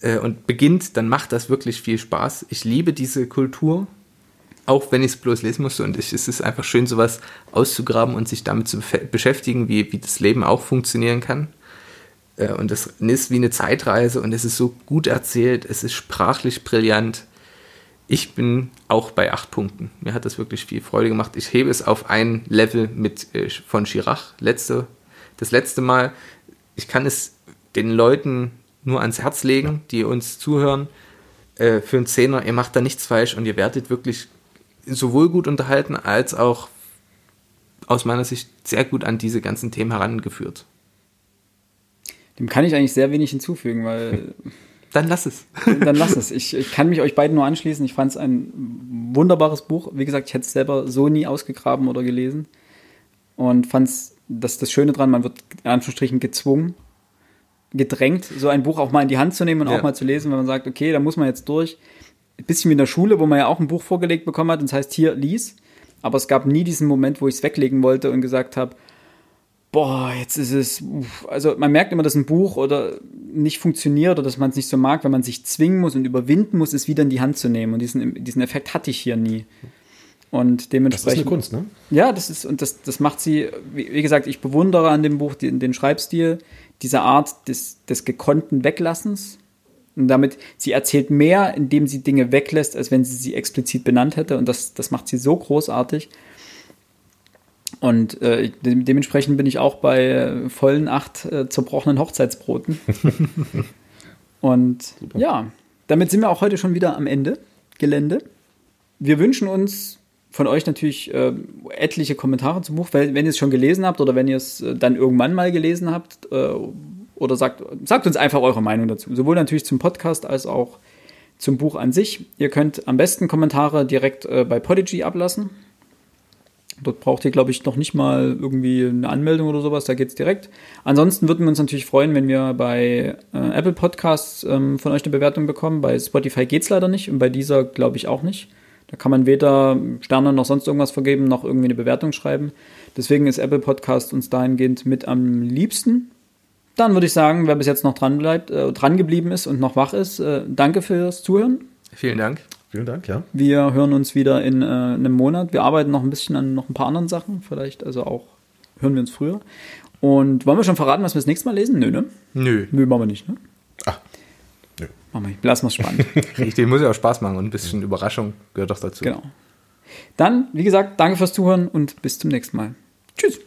äh, und beginnt, dann macht das wirklich viel Spaß. Ich liebe diese Kultur, auch wenn ich es bloß lesen musste. Und ich, es ist einfach schön, sowas auszugraben und sich damit zu beschäftigen, wie, wie das Leben auch funktionieren kann. Äh, und es ist wie eine Zeitreise und es ist so gut erzählt, es ist sprachlich brillant. Ich bin auch bei acht Punkten. Mir hat das wirklich viel Freude gemacht. Ich hebe es auf ein Level mit äh, von Chirac. Letzte, das letzte Mal. Ich kann es den Leuten nur ans Herz legen, die uns zuhören. Äh, für einen Zehner, ihr macht da nichts falsch und ihr werdet wirklich sowohl gut unterhalten als auch aus meiner Sicht sehr gut an diese ganzen Themen herangeführt. Dem kann ich eigentlich sehr wenig hinzufügen, weil [LAUGHS] Dann lass es. [LAUGHS] dann lass es. Ich, ich kann mich euch beiden nur anschließen. Ich fand es ein wunderbares Buch. Wie gesagt, ich hätte es selber so nie ausgegraben oder gelesen. Und fand es, das ist das Schöne dran, man wird in Anführungsstrichen gezwungen, gedrängt, so ein Buch auch mal in die Hand zu nehmen und Ja. auch mal zu lesen, wenn man sagt, okay, da muss man jetzt durch. Ein bisschen wie in der Schule, wo man ja auch ein Buch vorgelegt bekommen hat und das heißt, hier, lies. Aber es gab nie diesen Moment, wo ich es weglegen wollte und gesagt habe, boah, jetzt ist es, also man merkt immer, dass ein Buch oder nicht funktioniert oder dass man es nicht so mag, wenn man sich zwingen muss und überwinden muss, es wieder in die Hand zu nehmen. Und diesen, diesen Effekt hatte ich hier nie. Und Das ist dementsprechend. eine Kunst, ne? Ja, das ist, und das, das macht sie, wie, wie gesagt, ich bewundere an dem Buch den, den Schreibstil, diese Art des, des gekonnten Weglassens. Und damit, sie erzählt mehr, indem sie Dinge weglässt, als wenn sie sie explizit benannt hätte. Und das, das macht sie so großartig. Und äh, de dementsprechend bin ich auch bei äh, vollen acht äh, zerbrochenen Hochzeitsbroten. [LAUGHS] Und ja, damit sind wir auch heute schon wieder am Ende Gelände. Wir wünschen uns von euch natürlich äh, etliche Kommentare zum Buch, weil wenn ihr es schon gelesen habt oder wenn ihr es äh, dann irgendwann mal gelesen habt äh, oder sagt, sagt uns einfach eure Meinung dazu. Sowohl natürlich zum Podcast als auch zum Buch an sich. Ihr könnt am besten Kommentare direkt bei Podigy ablassen. Dort braucht ihr, glaube ich, noch nicht mal irgendwie eine Anmeldung oder sowas, da geht's direkt. Ansonsten würden wir uns natürlich freuen, wenn wir bei äh, Apple Podcasts ähm, von euch eine Bewertung bekommen. Bei Spotify geht's leider nicht und bei dieser glaube ich auch nicht. Da kann man weder Sterne noch sonst irgendwas vergeben, noch irgendwie eine Bewertung schreiben. Deswegen ist Apple Podcast uns dahingehend mit am liebsten. Dann würde ich sagen, wer bis jetzt noch dran bleibt, äh, dran geblieben ist und noch wach ist, äh, danke fürs Zuhören. Vielen Dank. Vielen Dank, ja. Wir hören uns wieder in äh, einem Monat. Wir arbeiten noch ein bisschen an noch ein paar anderen Sachen, vielleicht also auch hören wir uns früher. Und wollen wir schon verraten, was wir das nächste Mal lesen? Nö, ne? Nö. Nö, machen wir nicht, ne? Ach, nö. Machen wir nicht. Lassen wir es spannend. [LAUGHS] Richtig, muss ja auch Spaß machen und ein bisschen Überraschung gehört doch dazu. genau. Dann, wie gesagt, danke fürs Zuhören und bis zum nächsten Mal. Tschüss.